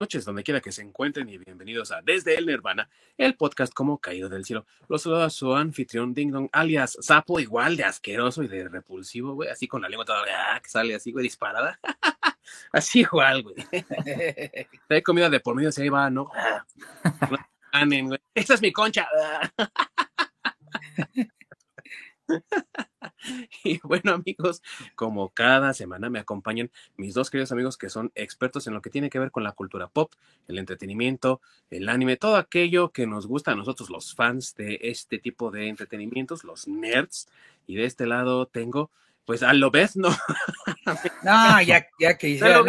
noches, donde quiera que se encuentren y bienvenidos a Desde el Nirvana, el podcast como caído del cielo. Los saluda su anfitrión Ding Dong, alias Sapo, igual de asqueroso y de repulsivo, güey, así con la lengua toda ah, que sale así, güey, disparada. así igual, güey. Hay comida de por medio, si ahí va, ¿no? Esta es mi concha. Y bueno, amigos, como cada semana me acompañan mis dos queridos amigos que son expertos en lo que tiene que ver con la cultura pop, el entretenimiento, el anime, todo aquello que nos gusta a nosotros los fans de este tipo de entretenimientos, los nerds. Y de este lado tengo pues a lo ves, ¿no? No, ya, ya que hice. No.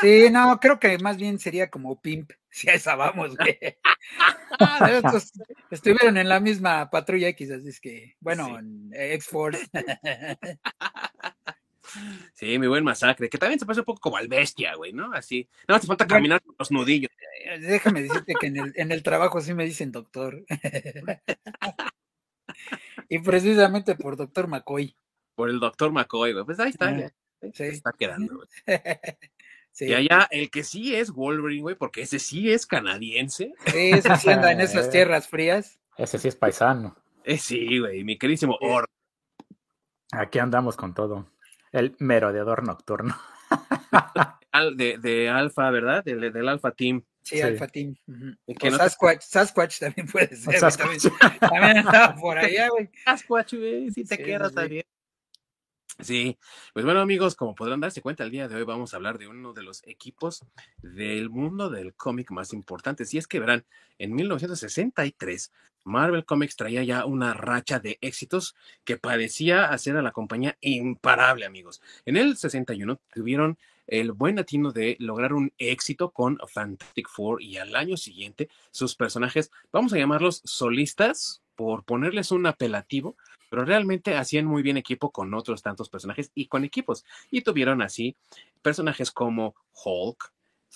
Sí, no, creo que más bien sería como pimp, si a esa vamos, güey. estuvieron en la misma patrulla X, así es que, bueno, en X-Force. Sí, mi buen masacre, que también se pasa un poco como al bestia, güey, ¿no? Así. No hace falta caminar con los nudillos. Eh, déjame decirte que en el, en el trabajo sí me dicen doctor. y precisamente por doctor McCoy por el doctor McCoy, güey. Pues ahí está, ya, se está quedando, güey. Y allá, el que sí es Wolverine, güey, porque ese sí es canadiense. Sí, ese sí anda en esas tierras frías. Ese sí es paisano. Eh, sí, güey, mi queridísimo Or. Aquí andamos con todo. El merodeador nocturno. de, de Alfa, ¿verdad? Del, del Alfa Team. Sí, Alfa Team. Sasquatch, Sasquatch también puede ser. También, también, andaba por allá, güey. Sasquatch, güey, si te quedas también. Sí, pues bueno amigos, como podrán darse cuenta, el día de hoy vamos a hablar de uno de los equipos del mundo del cómic más importantes. Y es que verán, en 1963, Marvel Comics traía ya una racha de éxitos que parecía hacer a la compañía imparable, amigos. En el 61 tuvieron el buen atino de lograr un éxito con Fantastic Four y al año siguiente sus personajes, vamos a llamarlos solistas, por ponerles un apelativo, pero realmente hacían muy bien equipo con otros tantos personajes y con equipos. Y tuvieron así personajes como Hulk,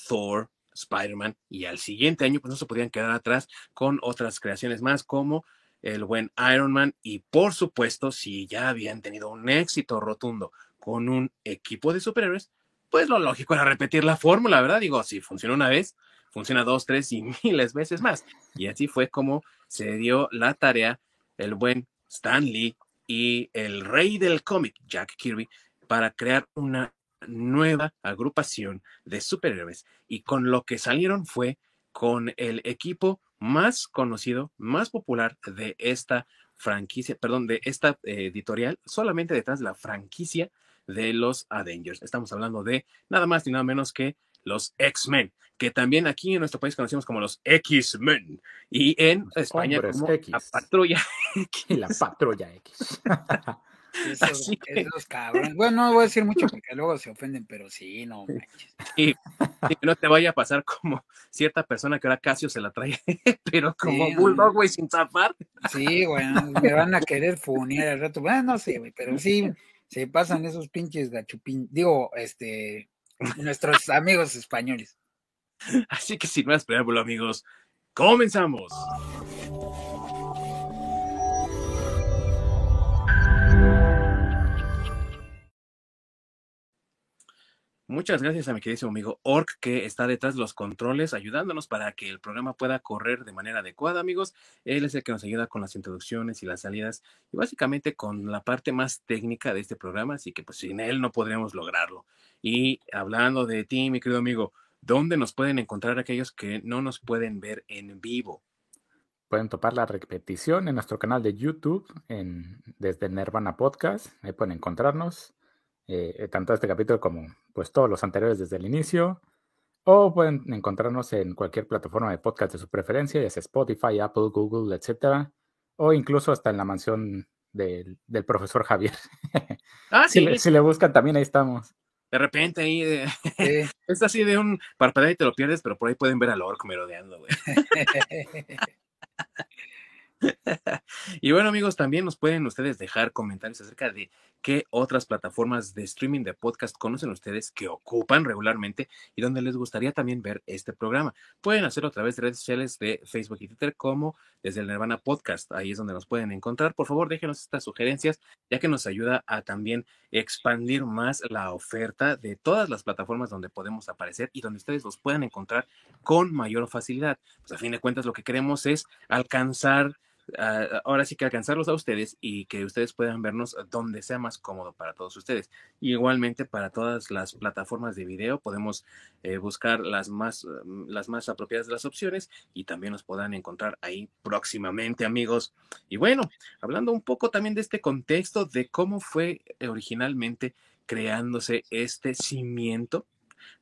Thor, Spider-Man y al siguiente año pues no se podían quedar atrás con otras creaciones más como el buen Iron Man y por supuesto si ya habían tenido un éxito rotundo con un equipo de superhéroes, pues lo lógico era repetir la fórmula, ¿verdad? Digo, si funciona una vez, funciona dos, tres y miles veces más. Y así fue como se dio la tarea el buen Stan Lee y el rey del cómic, Jack Kirby, para crear una nueva agrupación de superhéroes. Y con lo que salieron fue con el equipo más conocido, más popular de esta franquicia, perdón, de esta eh, editorial, solamente detrás de la franquicia de los Avengers. Estamos hablando de nada más ni nada menos que los X-Men, que también aquí en nuestro país conocemos como los X-Men y en España como la Patrulla X. La Patrulla X. Esos, Bueno, no voy a decir mucho porque luego se ofenden, pero sí, no Y, no te vaya a pasar como cierta persona que ahora Casio se la trae, pero como Bulldog, güey, sin zafar. Sí, bueno, me van a querer funear al rato. Bueno, no sé, güey, pero sí, se pasan esos pinches gachupín. Digo, este, nuestros amigos españoles. Así que sin más preámbulo, amigos, comenzamos. Muchas gracias a mi querido amigo Ork que está detrás de los controles ayudándonos para que el programa pueda correr de manera adecuada, amigos. Él es el que nos ayuda con las introducciones y las salidas y básicamente con la parte más técnica de este programa, así que pues sin él no podremos lograrlo. Y hablando de ti, mi querido amigo, ¿dónde nos pueden encontrar aquellos que no nos pueden ver en vivo? Pueden topar la repetición en nuestro canal de YouTube, en, desde Nirvana Podcast. Ahí pueden encontrarnos, eh, tanto este capítulo como pues todos los anteriores desde el inicio. O pueden encontrarnos en cualquier plataforma de podcast de su preferencia, ya sea Spotify, Apple, Google, etcétera. O incluso hasta en la mansión del, profesor Javier. Ah, sí. si, le, buscan, también ahí estamos de repente ahí es así de un parpadeo y te lo pierdes, pero por ahí pueden ver al orco merodeando, güey. y bueno, amigos, también nos pueden ustedes dejar comentarios acerca de qué otras plataformas de streaming de podcast conocen ustedes que ocupan regularmente y donde les gustaría también ver este programa. Pueden hacerlo a través de redes sociales de Facebook y Twitter como desde el Nirvana Podcast. Ahí es donde nos pueden encontrar. Por favor, déjenos estas sugerencias, ya que nos ayuda a también expandir más la oferta de todas las plataformas donde podemos aparecer y donde ustedes los puedan encontrar con mayor facilidad. Pues a fin de cuentas, lo que queremos es alcanzar Ah, ahora sí que alcanzarlos a ustedes y que ustedes puedan vernos donde sea más cómodo para todos ustedes. igualmente para todas las plataformas de video podemos eh, buscar las más, mm, las más apropiadas de las opciones y también nos podrán encontrar ahí próximamente, amigos. Y bueno, hablando un poco también de este contexto de cómo fue originalmente creándose este cimiento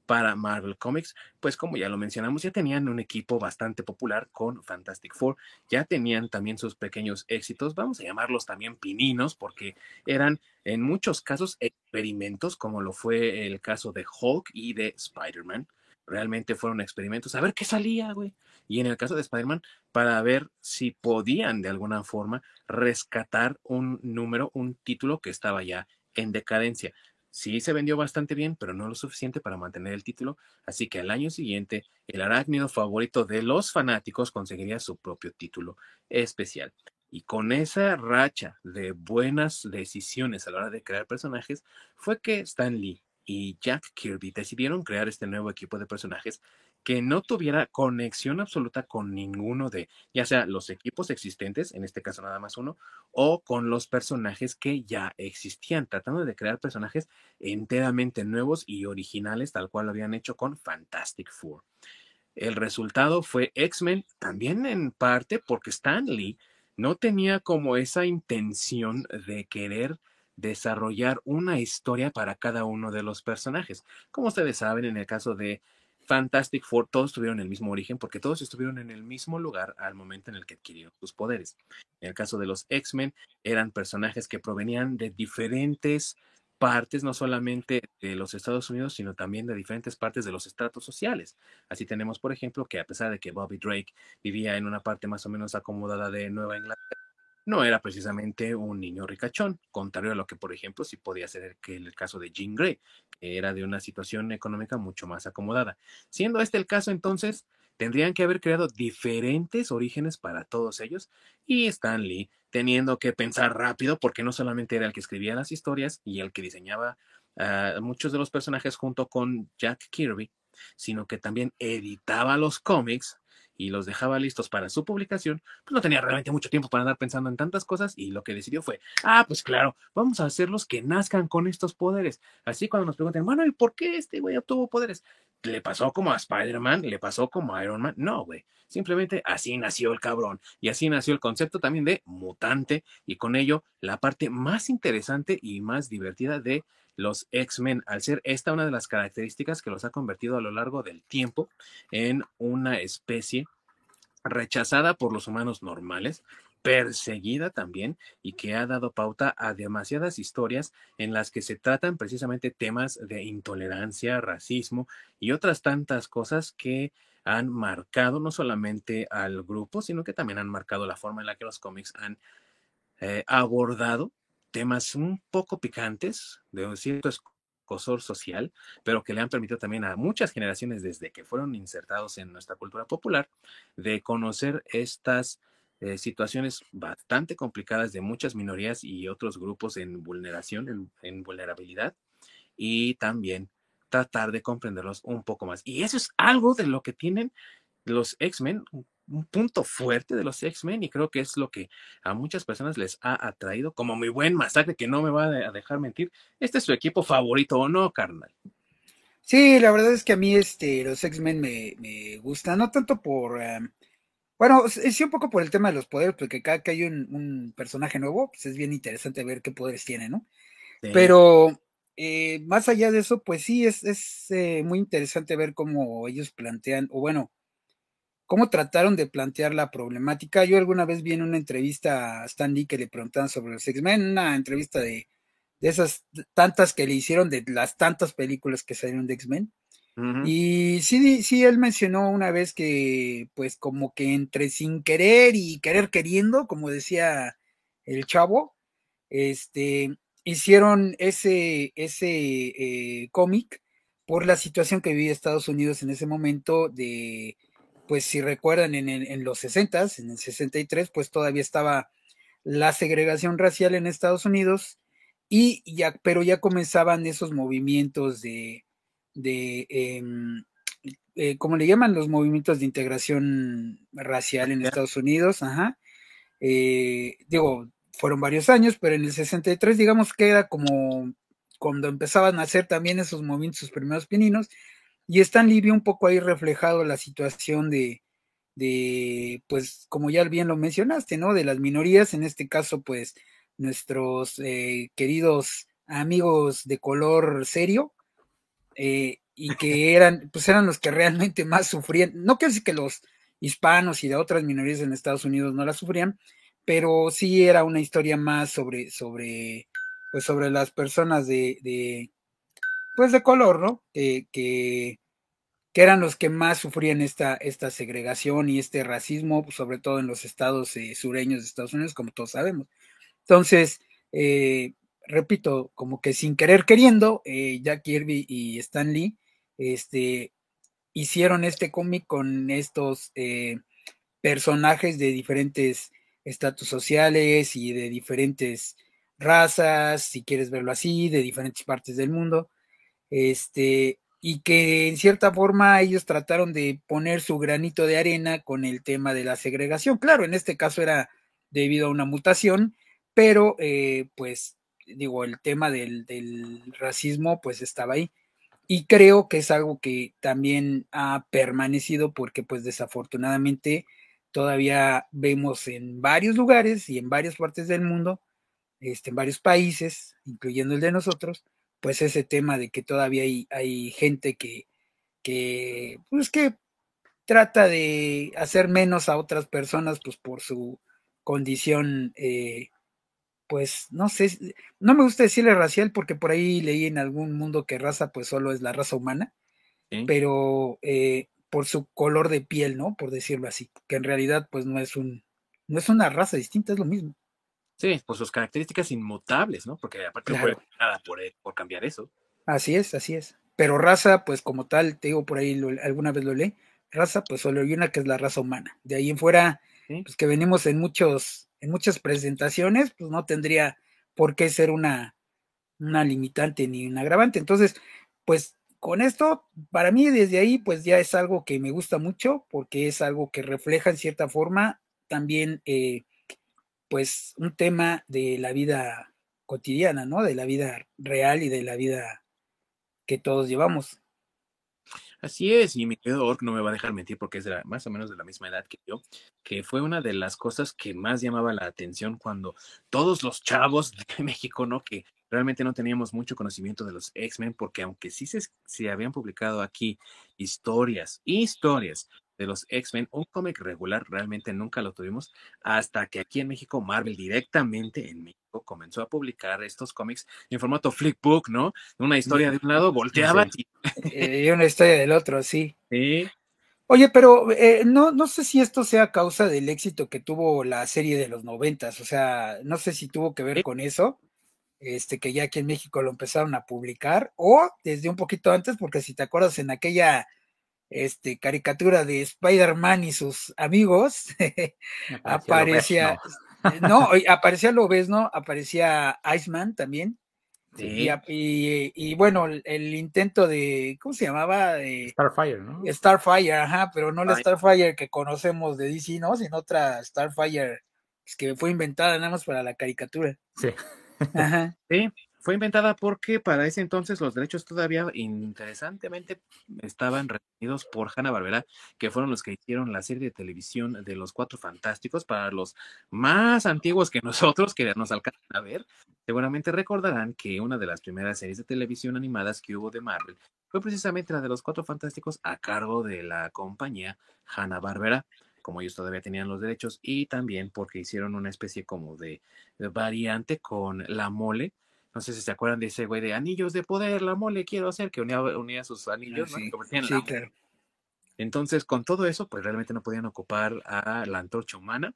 para Marvel Comics, pues como ya lo mencionamos, ya tenían un equipo bastante popular con Fantastic Four, ya tenían también sus pequeños éxitos, vamos a llamarlos también pininos, porque eran en muchos casos experimentos, como lo fue el caso de Hulk y de Spider-Man. Realmente fueron experimentos, a ver qué salía, güey. Y en el caso de Spider-Man, para ver si podían de alguna forma rescatar un número, un título que estaba ya en decadencia. Sí se vendió bastante bien, pero no lo suficiente para mantener el título, así que al año siguiente el arácnido favorito de los fanáticos conseguiría su propio título especial. Y con esa racha de buenas decisiones a la hora de crear personajes, fue que Stan Lee y Jack Kirby decidieron crear este nuevo equipo de personajes que no tuviera conexión absoluta con ninguno de, ya sea los equipos existentes, en este caso nada más uno, o con los personajes que ya existían, tratando de crear personajes enteramente nuevos y originales, tal cual lo habían hecho con Fantastic Four. El resultado fue X-Men, también en parte porque Stan Lee no tenía como esa intención de querer desarrollar una historia para cada uno de los personajes. Como ustedes saben, en el caso de Fantastic Four, todos tuvieron el mismo origen porque todos estuvieron en el mismo lugar al momento en el que adquirieron sus poderes. En el caso de los X-Men, eran personajes que provenían de diferentes partes, no solamente de los Estados Unidos, sino también de diferentes partes de los estratos sociales. Así tenemos, por ejemplo, que a pesar de que Bobby Drake vivía en una parte más o menos acomodada de Nueva Inglaterra, no era precisamente un niño ricachón, contrario a lo que, por ejemplo, sí podía ser el, el caso de Jean Grey, que era de una situación económica mucho más acomodada. Siendo este el caso, entonces, tendrían que haber creado diferentes orígenes para todos ellos y Stan Lee teniendo que pensar rápido porque no solamente era el que escribía las historias y el que diseñaba a muchos de los personajes junto con Jack Kirby, sino que también editaba los cómics y los dejaba listos para su publicación, pues no tenía realmente mucho tiempo para andar pensando en tantas cosas y lo que decidió fue, ah, pues claro, vamos a hacerlos que nazcan con estos poderes. Así cuando nos pregunten, bueno, ¿y por qué este güey obtuvo poderes? ¿Le pasó como a Spider-Man? ¿Le pasó como a Iron Man? No, güey. Simplemente así nació el cabrón. Y así nació el concepto también de mutante y con ello la parte más interesante y más divertida de los X-Men, al ser esta una de las características que los ha convertido a lo largo del tiempo en una especie rechazada por los humanos normales, perseguida también y que ha dado pauta a demasiadas historias en las que se tratan precisamente temas de intolerancia, racismo y otras tantas cosas que han marcado no solamente al grupo, sino que también han marcado la forma en la que los cómics han eh, abordado temas un poco picantes, de un cierto escosor social, pero que le han permitido también a muchas generaciones desde que fueron insertados en nuestra cultura popular de conocer estas eh, situaciones bastante complicadas de muchas minorías y otros grupos en vulneración, en, en vulnerabilidad, y también tratar de comprenderlos un poco más. Y eso es algo de lo que tienen los X-Men, un punto fuerte de los X-Men y creo que es lo que a muchas personas les ha atraído como muy buen masacre que no me va a dejar mentir. ¿Este es su equipo favorito o no, carnal? Sí, la verdad es que a mí este, los X-Men me, me gustan, no tanto por... Em, bueno, sí un poco por el tema de los poderes, porque cada que hay un, personaje nuevo, pues es bien interesante ver qué poderes tiene, ¿no? Pero eh, más allá de eso, pues sí, es, es eh, muy interesante ver cómo ellos plantean, o bueno, cómo trataron de plantear la problemática. Yo alguna vez vi en una entrevista a Stan Lee que le preguntaban sobre los X-Men, una entrevista de, esas tantas que le hicieron, de las tantas películas que salieron de X-Men. Y sí, sí, él mencionó una vez que, pues, como que entre sin querer y querer queriendo, como decía el chavo, este, hicieron ese, ese eh, cómic por la situación que vivía Estados Unidos en ese momento de, pues si recuerdan en, en los 60, en el 63, pues todavía estaba la segregación racial en Estados Unidos y ya, pero ya comenzaban esos movimientos de, de em, eh, ¿cómo le llaman? Los movimientos de integración racial en Estados Unidos, ajá. Eh, digo, fueron varios años, pero en el 63 digamos que era como cuando empezaban a hacer también esos movimientos, sus primeros pininos, y Stan Lee vio un poco ahí reflejado la situación de, de, pues, como ya bien lo mencionaste, ¿no? De las minorías, en este caso, pues, nuestros eh, queridos amigos de color serio, eh, y que eran, pues eran los que realmente más sufrían. No quiero decir que los hispanos y de otras minorías en Estados Unidos no la sufrían, pero sí era una historia más sobre, sobre, pues sobre las personas de, de pues de color, ¿no? que, que, eran los que más sufrían esta, esta segregación y este racismo, sobre todo en los estados eh, sureños de Estados Unidos, como todos sabemos. Entonces, eh, repito, como que sin querer queriendo, eh, Jack Kirby y Stan Lee este, hicieron este cómic con estos eh, personajes de diferentes estatus sociales y de diferentes razas, si quieres verlo así, de diferentes partes del mundo, este, y que en cierta forma ellos trataron de poner su granito de arena con el tema de la segregación. Claro, en este caso era debido a una mutación, pero eh, pues digo, el tema del, racismo pues estaba ahí. Y creo que es algo que también ha permanecido porque pues desafortunadamente todavía vemos en varios lugares y en varias partes del mundo, este, en varios países, incluyendo el de nosotros, pues ese tema de que todavía hay, hay gente que, que, pues que trata de hacer menos a otras personas pues por su condición eh, pues no sé, no me gusta decirle racial porque por ahí leí en algún mundo que raza pues solo es la raza humana, pero eh, por su color de piel, ¿no? Por decirlo así, que en realidad pues no es un, no es una raza distinta, es lo mismo. Sí, por sus características inmutables, ¿no? Porque aparte no puede nada por, por, cambiar eso. Así es, así es. Pero raza, pues como tal, te digo por ahí, alguna vez lo leí, raza, pues solo hay una que es la raza humana. De ahí en fuera, pues que venimos en muchos en muchas presentaciones, pues no tendría por qué ser una, una limitante ni un agravante. Entonces, pues con esto, para mí desde ahí, pues ya es algo que me gusta mucho, porque es algo que refleja en cierta forma también, eh, pues, un tema de la vida cotidiana, ¿no? De la vida real y de la vida que todos llevamos. Así es, y mi querido Ork no me va a dejar mentir porque es más o menos de la misma edad que yo, que fue una de las cosas que más llamaba la atención cuando todos los chavos de México, ¿no? Que realmente no teníamos mucho conocimiento de los X-Men, porque aunque sí se, se habían publicado aquí historias, historias de los X-Men, un cómic regular realmente nunca lo tuvimos hasta que aquí en México Marvel directamente en México comenzó a publicar estos cómics en formato flipbook, ¿no? Una historia de un lado volteaba eh, y... una historia del otro, sí. Sí. Oye, pero eh, no, no sé si esto sea causa del éxito que tuvo la serie de los noventas, o sea, no sé si tuvo que ver con eso, este, que ya aquí en México lo empezaron a publicar, o desde un poquito antes, porque si te acuerdas en aquella este, caricatura de Spider-Man y sus amigos, aparecía, no, aparecía Lobezno, aparecía Iceman también. Y, y, bueno, el, intento de, ¿cómo se llamaba? Starfire, ¿no? Starfire, ajá, pero no la Starfire que conocemos de DC, ¿no? Sino otra Starfire pues, que fue inventada nada más para la caricatura. Sí. Ajá. Sí, fue inventada porque para ese entonces los derechos todavía interesantemente estaban retenidos por Hanna-Barbera, que fueron los que hicieron la serie de televisión de los Cuatro Fantásticos para los más antiguos que nosotros, que nos alcanzan a ver. Seguramente recordarán que una de las primeras series de televisión animadas que hubo de Marvel fue precisamente la de los Cuatro Fantásticos a cargo de la compañía Hanna-Barbera como ellos todavía tenían los derechos y también porque hicieron una especie como de variante con la mole no sé si se acuerdan de ese güey de anillos de poder, la mole quiero hacer, que unía, unía sus anillos, sí, ¿no? sí claro. Entonces, con todo eso, pues realmente no podían ocupar a la antorcha humana.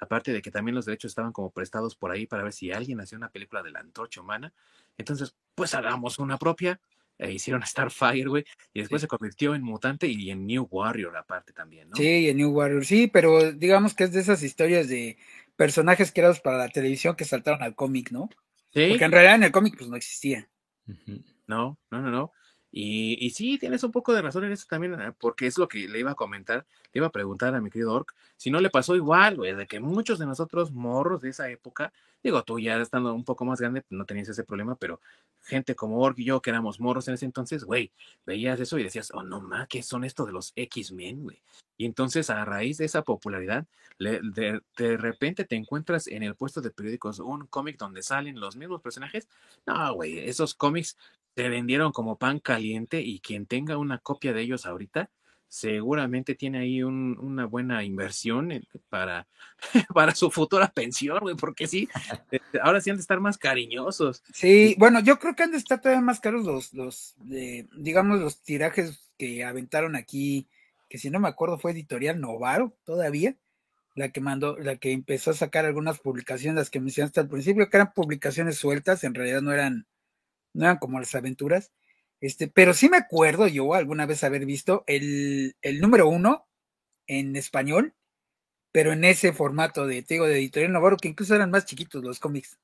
Aparte de que también los derechos estaban como prestados por ahí para ver si alguien hacía una película de la antorcha humana. Entonces, pues hagamos una propia. E hicieron Starfire, güey, y después se convirtió en mutante y en New Warrior aparte también, ¿no? Sí, en New Warrior, sí, pero digamos que es de esas historias de personajes creados para la televisión que saltaron al cómic, ¿no? Sí. Porque en realidad en el cómic pues no existía. No, no, no, no. Y, y, sí, tienes un poco de razón en eso también, eh, porque es lo que le iba a comentar, le iba a preguntar a mi querido Orc, si no le pasó igual, güey, de que muchos de nosotros morros de esa época, digo, tú ya estando un poco más grande, no tenías ese problema, pero gente como Orc y yo, que éramos morros en ese entonces, güey, veías eso y decías, oh, no ma, ¿qué son esto de los X-Men, güey? Y entonces, a raíz de esa popularidad, de, de, repente te encuentras en el puesto de periódicos un cómic donde salen los mismos personajes. No, güey, esos cómics se vendieron como pan caliente y quien tenga una copia de ellos ahorita seguramente tiene ahí un, una buena inversión para, para su futura pensión, güey, porque sí, este, ahora sí han de estar más cariñosos. Sí, bueno, yo creo que han de estar todavía más caros los, los digamos, los tirajes que aventaron aquí, que si no me acuerdo fue editorial Novaro todavía, la que mandó, la que empezó a sacar algunas publicaciones, las que mencionaste al principio, que eran publicaciones sueltas, en realidad no eran no eran como las aventuras. Este, pero sí me acuerdo yo alguna vez haber visto el, el número uno en español, pero en ese formato de, te de editorial Navarro, que incluso eran más chiquitos los cómics.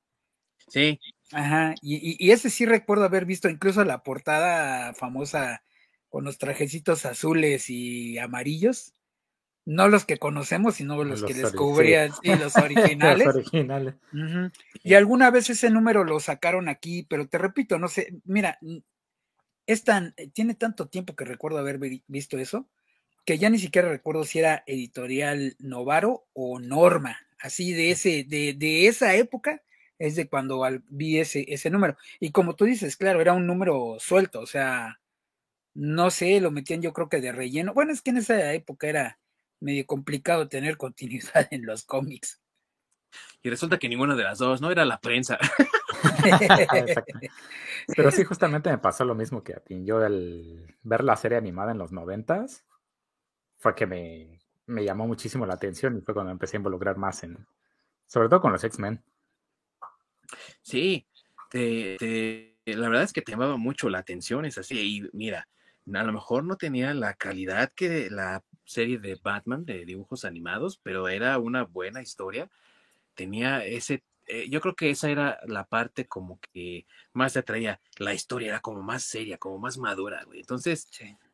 Sí. Ajá, y, y, ese sí recuerdo haber visto incluso la portada famosa con los trajecitos azules y amarillos. No los que conocemos, sino los, que descubrían, sí. los originales. los originales. Y alguna vez ese número lo sacaron aquí, pero te repito, no sé, mira, es tan, eh, tiene tanto tiempo que recuerdo haber visto eso, que ya ni siquiera recuerdo si era editorial Novaro o Norma, así de ese, de, de esa época, es de cuando vi ese, ese número. Y como tú dices, claro, era un número suelto, o sea, no sé, lo metían yo creo que de relleno. Bueno, es que en esa época era medio complicado tener continuidad en los cómics. Y resulta que ninguna de las dos, ¿no? Era la prensa. Pero sí, justamente me pasó lo mismo que a ti. Yo el ver la serie animada en los noventas fue que me, me llamó muchísimo la atención y fue cuando empecé a involucrar más en, sobre todo con los X-Men. Sí, la verdad es que te llamaba mucho la atención, es así. Y mira, a lo mejor no tenía la calidad que la serie de Batman de dibujos animados, pero era una buena historia. Tenía ese, eh, yo creo que esa era la parte como que más te atraía. La historia era como más seria, como más madura, güey. Entonces,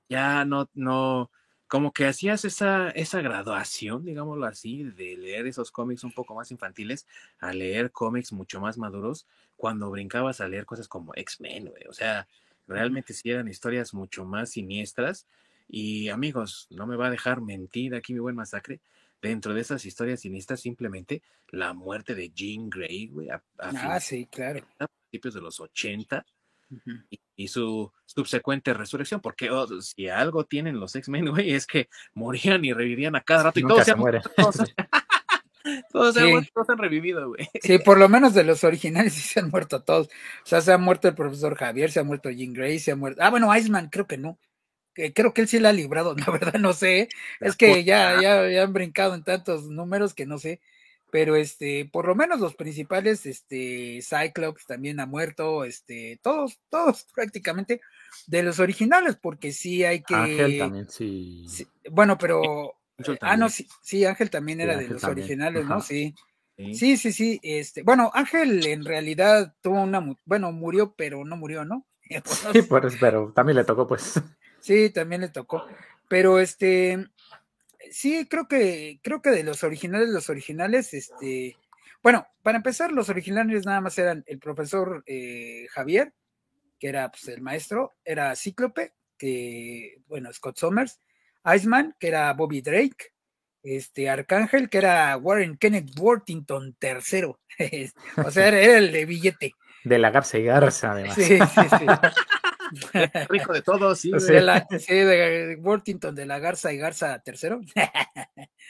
ya no, no, como que hacías esa, esa graduación, digámoslo así, de leer esos cómics un poco más infantiles a leer cómics mucho más maduros cuando brincabas a leer cosas como X-Men, güey. O sea, realmente sí eran historias mucho más siniestras y amigos, no me va a dejar mentir aquí mi buen masacre. Dentro de esas historias siniestras, simplemente la muerte de Jean Grey, güey. ah, sí, claro. A principios de los 80. y, su subsecuente resurrección, porque oh, si algo tienen los X-Men, güey, es que morían y revivían a cada rato y todos se mueren. Todos, se han revivido, güey. Sí, por lo menos de los originales sí se han muerto todos. O sea, se ha muerto el profesor Javier, se ha muerto Jean Grey, se ha muerto. Ah, bueno, Iceman, creo que no creo que él sí la ha librado, la verdad no sé, es que ya, ya, ya, han brincado en tantos números que no sé, pero este, por lo menos los principales, este, Cyclops también ha muerto, este, todos, todos prácticamente de los originales, porque sí hay que... Ángel también sí. bueno, pero... Ah, no, sí, sí, Ángel también era de los originales, ¿no? Sí. Sí, sí, sí, este, bueno, Ángel en realidad tuvo una, bueno, murió, pero no murió, ¿no? Sí, pues, pero también le tocó, pues. Sí, también le tocó. Pero este, sí, creo que, creo que de los originales, los originales, este, bueno, para empezar, los originales nada más eran el profesor eh, Javier, que era pues, el maestro, era Cíclope, que, bueno, Scott Somers, Iceman, que era Bobby Drake, este, Arcángel, que era Warren Kenneth Worthington III, o sea, era, el de billete. De la Garza y Garza, además. Sí, sí, sí. Rico de todos, sí. De, la, de Worthington, de la Garza y Garza tercero.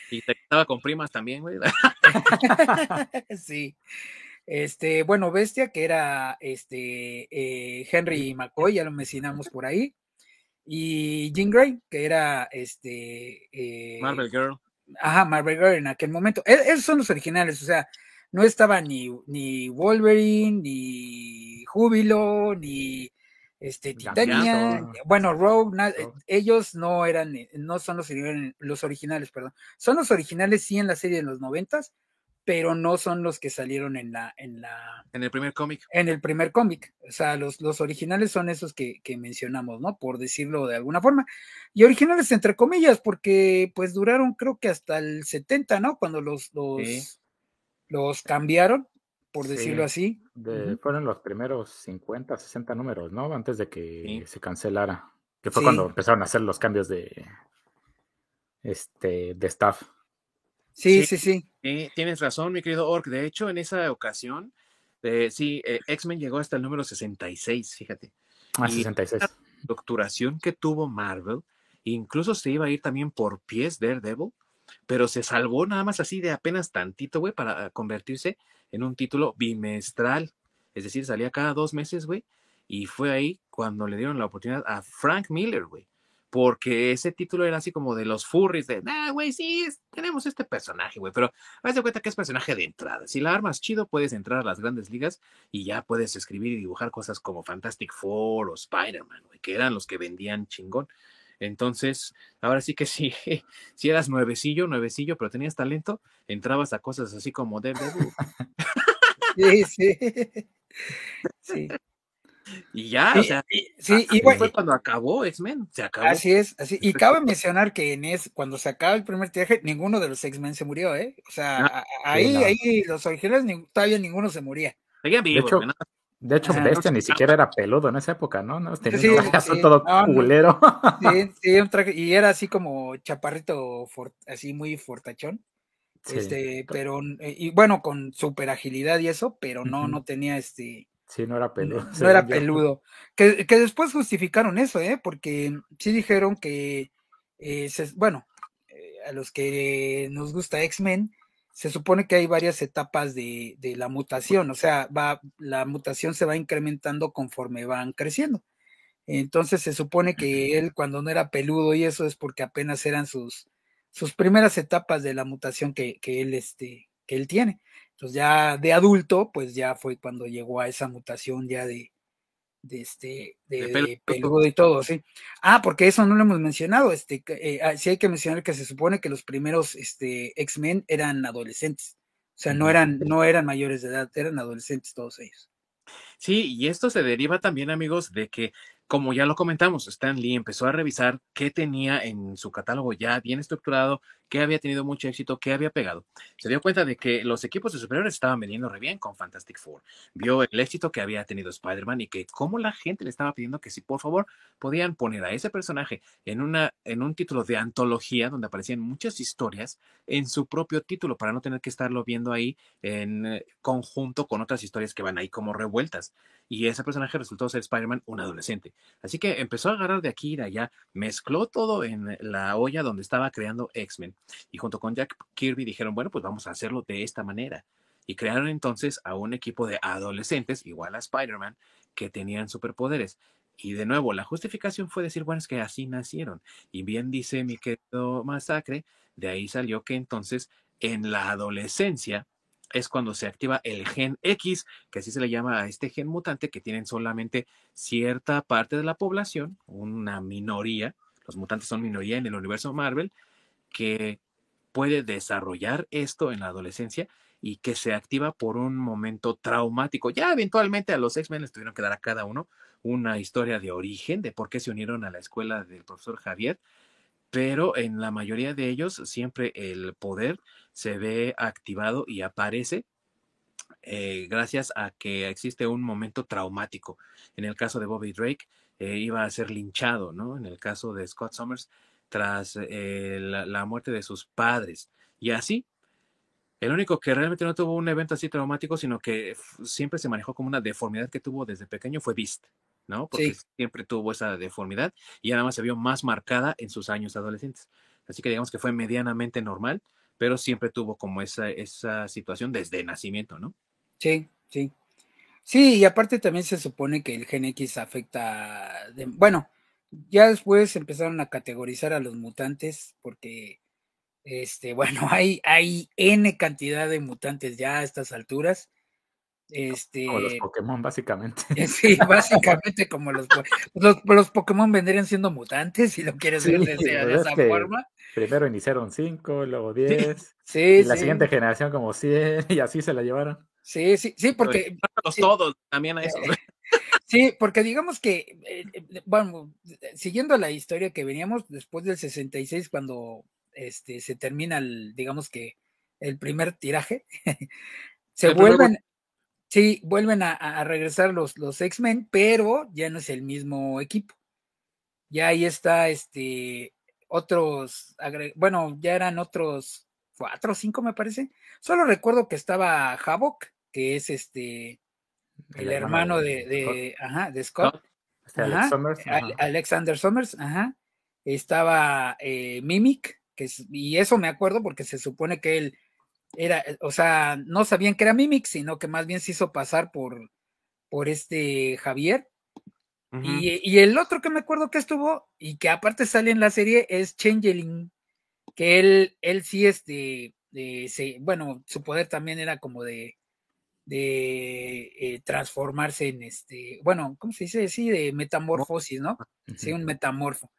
y te estaba con primas también, güey. sí. Este, bueno, Bestia, que era este eh, Henry McCoy, ya lo mencionamos por ahí. Y Jean Grey, que era este. Eh, Marvel Girl. Ajá, Marvel Girl en aquel momento. E-, esos son los originales, o sea, no estaba ni, ni Wolverine, ni Júbilo, ni este Titania, bueno, Rogue, ellos no eran, no son los, los originales, perdón. Son los originales sí en la serie de los noventas, pero no son los que salieron en la, en la. En el primer cómic. En el primer cómic. O sea, los, los originales son esos que, que, mencionamos, ¿no? Por decirlo de alguna forma. Y originales entre comillas, porque pues duraron creo que hasta el 70, ¿no? Cuando los, los, los cambiaron, por decirlo así. Fueron los primeros 50, 60 números, ¿no? Antes de que se cancelara. Que fue cuando empezaron a hacer los cambios de este de staff. Sí, sí, sí. tienes razón, mi querido Orc. De hecho, en esa ocasión, eh, sí, eh, X-Men llegó hasta el número 66, fíjate. Ah, 66. La docturación que tuvo Marvel, incluso se iba a ir también por pies Daredevil, pero se salvó nada más así de apenas tantito, güey, para convertirse en un título bimestral. Es decir, salía cada dos meses, güey. Y fue ahí cuando le dieron la oportunidad a Frank Miller, güey, porque ese título era así como de los furries, de, ah, güey, sí, tenemos este personaje, güey, pero haz de cuenta que es personaje de entrada. Si la armas chido, puedes entrar a las grandes ligas y ya puedes escribir y dibujar cosas como Fantastic Four o Spider-Man, güey, que eran los que vendían chingón. Entonces, ahora sí que sí, si eras nuevecillo, nuevecillo, pero tenías talento, entrabas a cosas así como de... Sí, sí. Sí. Y ya, o sea, sí, y, fue cuando acabó X-Men, se acabó. Así es, así. Y cabe mencionar que en es, cuando se acaba el primer tiraje, ninguno de los X-Men se murió, ¿eh? O sea, ah, ahí, ahí los originales todavía ninguno se moría. de hecho, de hecho Bestia ni siquiera era peludo en esa época, ¿no? no tenía un todo culero. Sí, sí, un traje, y era así como chaparrito, así muy fortachón. Este, pero, eh, y bueno, con super agilidad y eso, pero no, no tenía este Sí, no era peludo. No, era peludo. Que, después justificaron eso, ¿eh? Porque sí dijeron que, eh, bueno, eh, a los que nos gusta X-Men, se supone que hay varias etapas de, de, la mutación, o sea, va, la mutación se va incrementando conforme van creciendo. Entonces se supone que él cuando no era peludo y eso es porque apenas eran sus, sus primeras etapas de la mutación que, que él, este, que él tiene. Entonces ya de adulto, pues ya fue cuando llegó a esa mutación ya de, de este, de, peludo y todo, sí. Ah, porque eso no lo hemos mencionado, este, eh, ah, sí hay que mencionar que se supone que los primeros, este, X-Men eran adolescentes, o sea, no eran, no eran mayores de edad, eran adolescentes todos ellos. Sí, y esto se deriva también, amigos, de que como ya lo comentamos, Stan Lee empezó a revisar qué tenía en su catálogo ya bien estructurado, qué había tenido mucho éxito, qué había pegado. Se dio cuenta de que los equipos de superiores estaban vendiendo re bien con Fantastic Four. Vio el éxito que había tenido Spider-Man y que cómo la gente le estaba pidiendo que si por favor podían poner a ese personaje en, una, en un título de antología donde aparecían muchas historias en su propio título para no tener que estarlo viendo ahí en eh, conjunto con otras historias que van ahí como revueltas. Y ese personaje resultó ser Spider-Man, un adolescente. Así que empezó a agarrar de aquí y de allá, mezcló todo en la olla donde estaba creando X-Men. Y junto con Jack Kirby dijeron, bueno, pues vamos a hacerlo de esta manera. Y crearon entonces a un equipo de adolescentes, igual a Spider-Man, que tenían superpoderes. Y de nuevo, la justificación fue decir, bueno, es que así nacieron. Y bien dice mi querido Masacre, de ahí salió que entonces en la adolescencia es cuando se activa el gen X, que así se le llama a este gen mutante que tienen solamente cierta parte de la población, una minoría, los mutantes son minoría en el universo Marvel, que puede desarrollar esto en la adolescencia y que se activa por un momento traumático. Ya eventualmente a los X-Men les tuvieron que dar a cada uno una historia de origen de por qué se unieron a la escuela del profesor Javier, pero en la mayoría de ellos siempre el poder se ve activado y aparece eh, gracias a que existe un momento traumático. En el caso de Bobby Drake, eh, iba a ser linchado, ¿no? En el caso de Scott Summers, tras eh, la, muerte de sus padres. Y así, el único que realmente no tuvo un evento así traumático, sino que siempre se manejó como una deformidad que tuvo desde pequeño, fue Beast. ¿no? Porque siempre tuvo esa deformidad y además se vio más marcada en sus años adolescentes. Así que digamos que fue medianamente normal, pero siempre tuvo como esa, esa situación desde nacimiento, ¿no? Sí, sí. Sí, y aparte también se supone que el Gen X afecta, bueno, ya después empezaron a categorizar a los mutantes porque, este, bueno, hay, hay N cantidad de mutantes ya a estas alturas. Este, como los Pokémon, básicamente. Sí, básicamente como los, los, los, Pokémon vendrían siendo mutantes, si lo quieres ver de, esa forma. Primero iniciaron 5, luego 10. Sí, y la siguiente generación como 100, y así se la llevaron. Sí, sí, sí, porque. Todos, también a eso. Sí, porque digamos que, eh, eh, bueno, siguiendo la historia que veníamos después del 66, cuando este, se termina, el, digamos que, el primer tiraje, se vuelven, sí, vuelven a, regresar los, los X-Men, pero ya no es el mismo equipo. Ya ahí está, este, otros, bueno, ya eran otros cuatro o cinco, me parece. Solo recuerdo que estaba Havoc, que es este el, hermano, de, de, Scott. Ajá, de Scott. Alexander Summers, ajá. Estaba eh, Mimic, que y eso me acuerdo porque se supone que él era, o sea, no sabían que era Mimic, sino que más bien se hizo pasar por, por este Javier. y, y, el otro que me acuerdo que estuvo y que aparte sale en la serie es Changeling, que él, él sí, este, de, bueno, su poder también era como de, de eh, transformarse en este, bueno, ¿cómo se dice? Sí, de metamorfosis, ¿no? Sí, un metamorfo.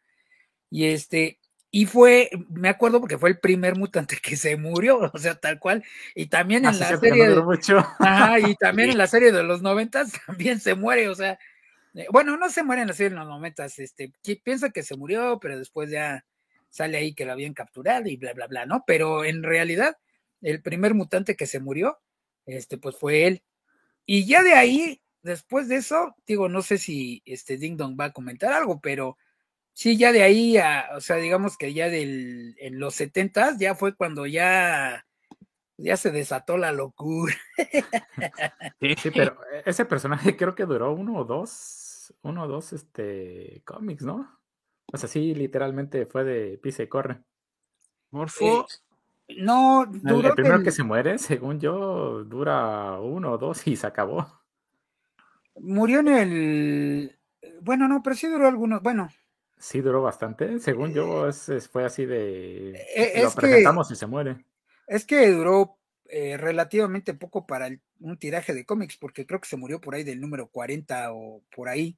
Y este, y fue, me acuerdo porque fue el primer mutante que se murió, o sea, tal cual. Y también en la serie. De, y también en la serie de los noventas también se muere, o sea, eh, bueno, no se muere en la serie de los noventas, este, piensa que se murió, pero después ya sale ahí que lo habían capturado y bla, bla, bla, ¿no? Pero en realidad, el primer mutante que se murió, este, pues fue él. Y ya de ahí, después de eso, digo, no sé si este Ding Dong va a comentar algo, pero sí, ya de ahí, o sea, digamos que ya del, en los setentas, ya fue cuando ya, ya se desató la locura. Sí, sí, pero ese personaje creo que duró uno o dos, uno o dos, este, cómics, ¿no? O sea, sí, literalmente fue de pisa y corre. Morfo. Eh, no, duró el, primero que se muere, según yo, dura uno o dos y se acabó. Murió en el. Bueno, no, pero sí duró algunos. Bueno. Sí, duró bastante. Según yo, es, fue así de. Eh, lo presentamos y se muere. Es que duró eh, relativamente poco para un tiraje de cómics, porque creo que se murió por ahí del número 40 o por ahí.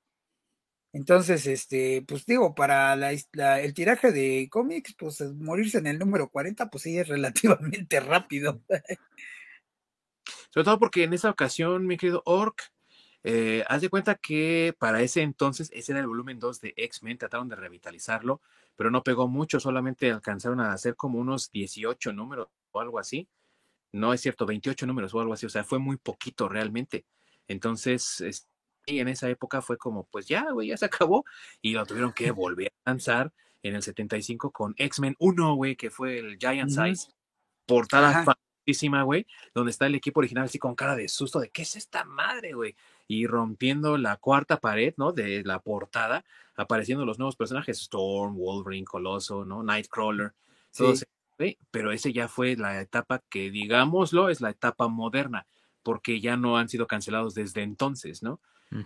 Entonces, este, pues digo, para la, el tiraje de cómics, pues morirse en el número 40, pues sí es relativamente rápido. Sobre todo porque en esa ocasión, mi querido Orc, eh, haz de cuenta que para ese entonces, ese era el volumen 2 de X-Men, trataron de revitalizarlo, pero no pegó mucho, solamente alcanzaron a hacer como unos 18 números o algo así. No es cierto, 28 números o algo así, o sea, fue muy poquito realmente. Entonces, y en esa época fue como, pues ya, güey, ya se acabó. Y lo tuvieron que volver a lanzar en el 75 con X-Men 1, güey, que fue el Giant Size. Portada famosísima, güey, donde está el equipo original así con cara de susto de, ¿qué es esta madre, güey? Y rompiendo la cuarta pared, ¿no? De la portada, apareciendo los nuevos personajes, Storm, Wolverine, Coloso, ¿no? Nightcrawler, todos, Pero ese ya fue la etapa que, digámoslo, es la etapa moderna, porque ya no han sido cancelados desde entonces, ¿no?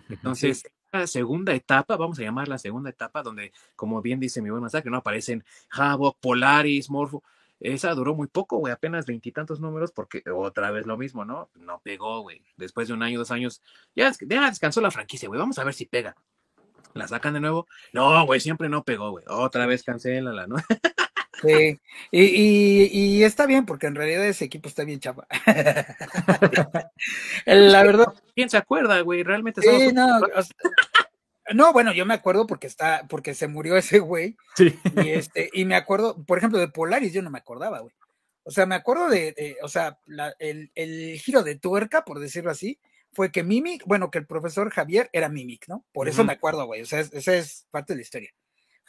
Entonces, la segunda etapa, vamos a llamar la segunda etapa, donde, como bien dice mi buen masacre, ¿no? Aparecen Havok, Polaris, Morpho. Esa duró muy poco, güey, apenas veintitantos números, porque otra vez lo mismo, ¿no? No pegó, güey. Después de un año, dos años, ya, ya descansó la franquicia, güey. Vamos a ver si pega. La sacan de nuevo. No, güey, siempre no pegó, güey. Otra vez cancélala, ¿no? Sí, y, está bien, porque en realidad ese equipo está bien chapa. La verdad. ¿Quién se acuerda, güey? Realmente sí, no, no, bueno, yo me acuerdo porque está, porque se murió ese güey. Sí. Y este, y me acuerdo, por ejemplo, de Polaris, yo no me acordaba, güey. O sea, me acuerdo de, o sea, el, giro de tuerca, por decirlo así, fue que Mimic, bueno, que el profesor Javier era Mimic, ¿no? Por eso me acuerdo, güey. O sea, esa es parte de la historia.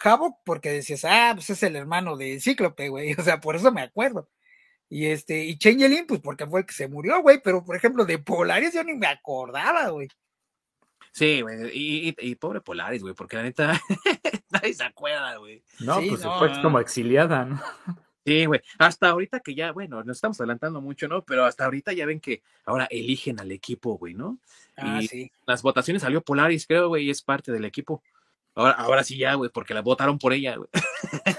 Havok porque decías, ah, pues es el hermano de Cíclope, güey, o sea, por eso me acuerdo. Y este, y Changeling, pues porque fue el que se murió, güey, pero por ejemplo, de Polaris yo ni me acordaba, güey. Sí, güey, y, pobre Polaris, güey, porque la neta, nadie se acuerda, güey. No, pues fue como exiliada, ¿no? Sí, güey. Hasta ahorita que ya, bueno, nos estamos adelantando mucho, ¿no? Pero hasta ahorita ya ven que ahora eligen al equipo, güey, ¿no? Ah, y sí. las votaciones salió Polaris, creo, güey, y es parte del equipo. Ahora, ahora sí ya, güey, porque la votaron por ella, güey.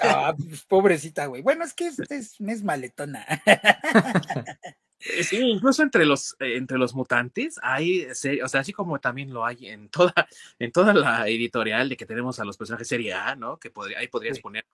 Ah, pues, pobrecita, güey. Bueno, es que es, es, es maletona. Eh, Sí, incluso entre los, eh, entre los mutantes hay, o sea, así como también lo hay en toda, en toda la editorial de que tenemos a los personajes serie A, ¿no? Que podría, ahí podrías Sí. poner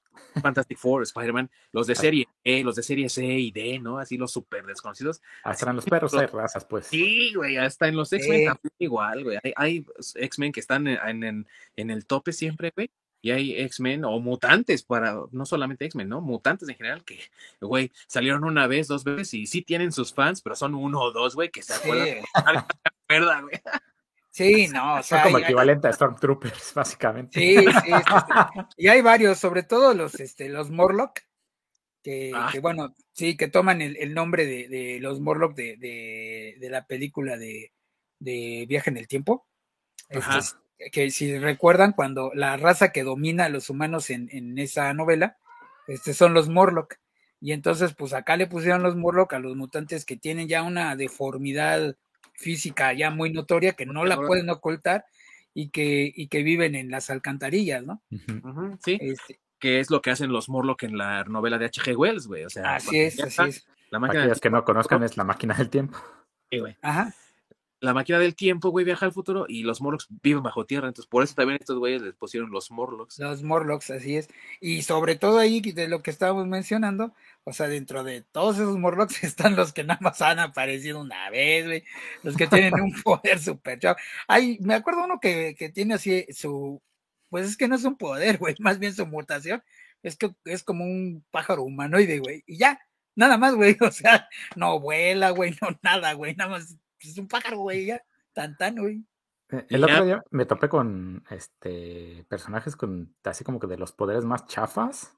Fantastic Four, Spider-Man, los de serie E, los de serie C y D, ¿no? Así los súper desconocidos. Hasta en los perros hay razas, pues. Sí, güey, hasta en los X-Men también igual, güey. Hay, hay X-Men que están en- en- en el tope siempre, güey. Y hay X-Men o mutantes para, no solamente X-Men, ¿no? Mutantes en general que, güey, salieron una vez, dos veces y sí tienen sus fans, pero son uno o dos, güey, que se acuerdan. Sí, güey. sí, no, o Son sea, como y- equivalente a Stormtroopers, básicamente. Sí, sí, sí, sí. Y hay varios, sobre todo los, este, los Morlock, que, Ah. que, bueno, sí, que toman el, el nombre de, de los Morlock de, de, de la película de, de Viaje en el Tiempo. Este, Ajá. es- que si recuerdan, cuando la raza que domina a los humanos en, en esa novela, este, son los Morlock. Y entonces, pues acá le pusieron los Morlock a los mutantes que tienen ya una deformidad física ya muy notoria, que no la pueden ocultar y que, y que viven en las alcantarillas, ¿no? Sí, Este, que es lo que hacen los Morlock en la novela de H.G. Wells, güey. O sea, así es, así está es. La máquina, Aquellos que no conozcan es la máquina del tiempo. sí, güey. Ajá. La máquina del tiempo, güey, viaja al futuro y los Morlocks viven bajo tierra. Entonces, por eso también estos güeyes les pusieron los Morlocks. Los Morlocks, así es. Y sobre todo ahí de lo que estábamos mencionando, o sea, dentro de todos esos Morlocks están los que nada más han aparecido una vez, güey. Los que tienen un poder super chavo. Ay, me acuerdo uno que, que tiene así su. Pues es que no es un poder, güey, más bien su mutación. Es que es como un pájaro humanoide, güey. Y ya, nada más, güey. O sea, no vuela, güey, no nada, güey. Nada más es un pájaro, güey, ya. Tan, tan, güey. Eh, Y El otro día me topé con este personajes con así como que de los poderes más chafas.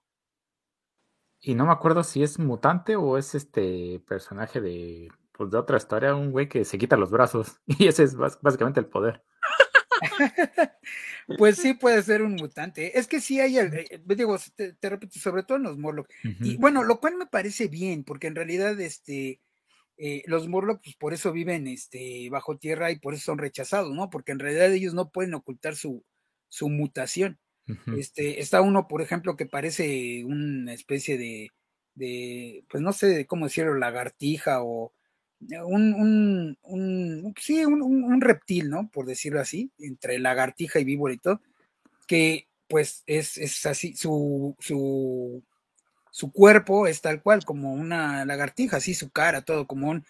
Y no me acuerdo si es mutante o es este personaje de, pues, de otra historia, un güey que se quita los brazos. Y ese es básicamente el poder. Pues sí puede ser un mutante. Es que sí hay, el- eh, digo, te, te repito, sobre todo en los Morlock. Y bueno, lo cual me parece bien, porque en realidad, este, eh, los Morlock, pues por eso viven, este, bajo tierra y por eso son rechazados, ¿no? Porque en realidad ellos no pueden ocultar su, su mutación. Este, está uno, por ejemplo, que parece una especie de, de, pues no sé cómo decirlo, lagartija o un, un, un sí, un, un- un reptil, ¿no? Por decirlo así, entre lagartija y víbora y todo, que pues es, es así, su, su, su cuerpo es tal cual, como una lagartija, así su cara, todo como un,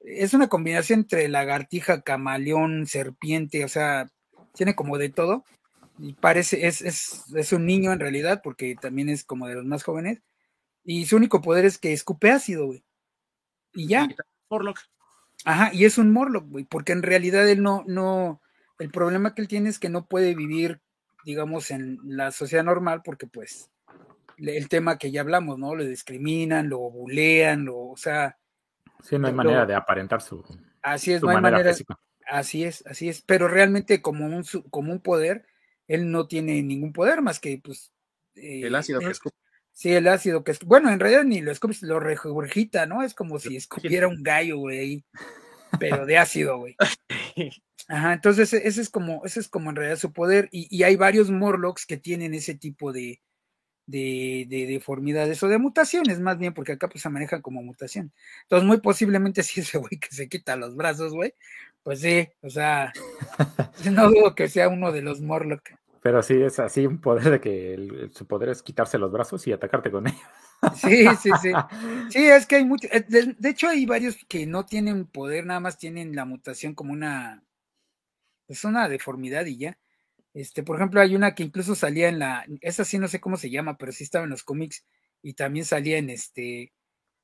es una combinación entre lagartija, camaleón, serpiente, o sea, tiene como de todo y parece, es, es, es un niño en realidad, porque también es como de los más jóvenes, y su único poder es que escupe ácido, güey. Y ya, Morlock. ajá, y es un Morlock, güey, porque en realidad él no, no, el problema que él tiene es que no puede vivir, digamos, en la sociedad normal, porque pues, el tema que ya hablamos, ¿no? Lo discriminan, lo bulean, lo, o sea, Sí, no hay lo- manera de aparentar su, así es, su no hay manera física. Así es, así es. Pero realmente como un, como un poder, él no tiene ningún poder más que pues... eh, El ácido que escupe. Sí, el ácido que es... Bueno, en realidad ni lo escupes, lo regurgita, ¿no? Es como si escupiera un gallo, güey, ahí, pero de ácido, güey. Ajá, entonces ese es como, ese es como en realidad su poder. Y, y hay varios Morlocks que tienen ese tipo de, de, de deformidades o de mutaciones, más bien, porque acá pues se manejan como mutación. Entonces, muy posiblemente si ese güey que se quita los brazos, güey, pues sí, o sea, no dudo que sea uno de los Morlock. Pero sí, es así un poder de que el- su poder es quitarse los brazos y atacarte con ellos. Sí, sí, sí. Sí, es que hay muchos. De, de hecho, hay varios que no tienen poder, nada más tienen la mutación como una. Es una deformidad y ya. Este, por ejemplo, hay una que incluso salía en la. Esa sí no sé cómo se llama, pero sí estaba en los cómics y también salía en este.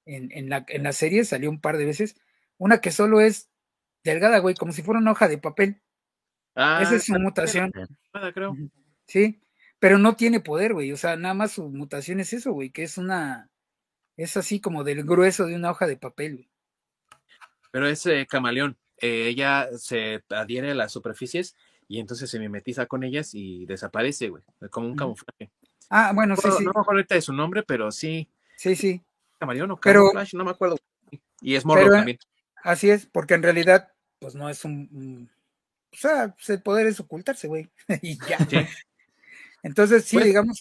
En, en la, en la serie salió un par de veces. Una que solo es delgada, güey, como si fuera una hoja de papel. Ah, Esa es su mutación. nada, creo. Sí, pero no tiene poder, güey. O sea, nada más su mutación es eso, güey, que es una. Es así como del grueso de una hoja de papel, güey. Pero es eh, camaleón. Eh, ella se adhiere a las superficies y entonces se mimetiza con ellas y desaparece, güey. Como un Ujú. camuflaje. Ah, bueno, sí, No, sí. no me acuerdo ahorita de su nombre, pero sí. Sí, sí. camaleón o pero, Flash, no me acuerdo. Y es Morlock también. Así es, porque en realidad, pues no es un. o sea, pues, el poder es ocultarse, güey. y ya. Entonces, sí, digamos.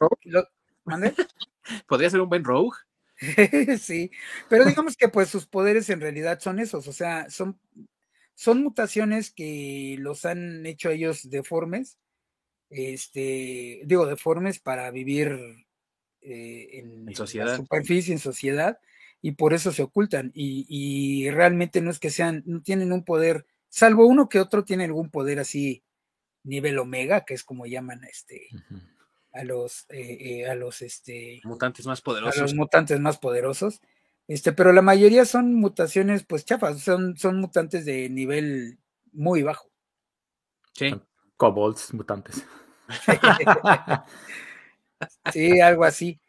Podría ser un buen rogue. sí, pero digamos que pues sus poderes en realidad son esos, o sea, son, son mutaciones que los han hecho ellos deformes, este, digo, deformes para vivir eh, en, sociedad. superficie, en sociedad, y por eso se ocultan. Y, realmente no es que sean, no tienen un poder, salvo uno que otro tiene algún poder así, nivel omega, que es como llaman este, a los, eh, eh, a los este, mutantes más poderosos. A los mutantes más poderosos. Este, pero la mayoría son mutaciones, pues chafas, son, son mutantes de nivel muy bajo. Sí. Kobolds mutantes. sí, algo así.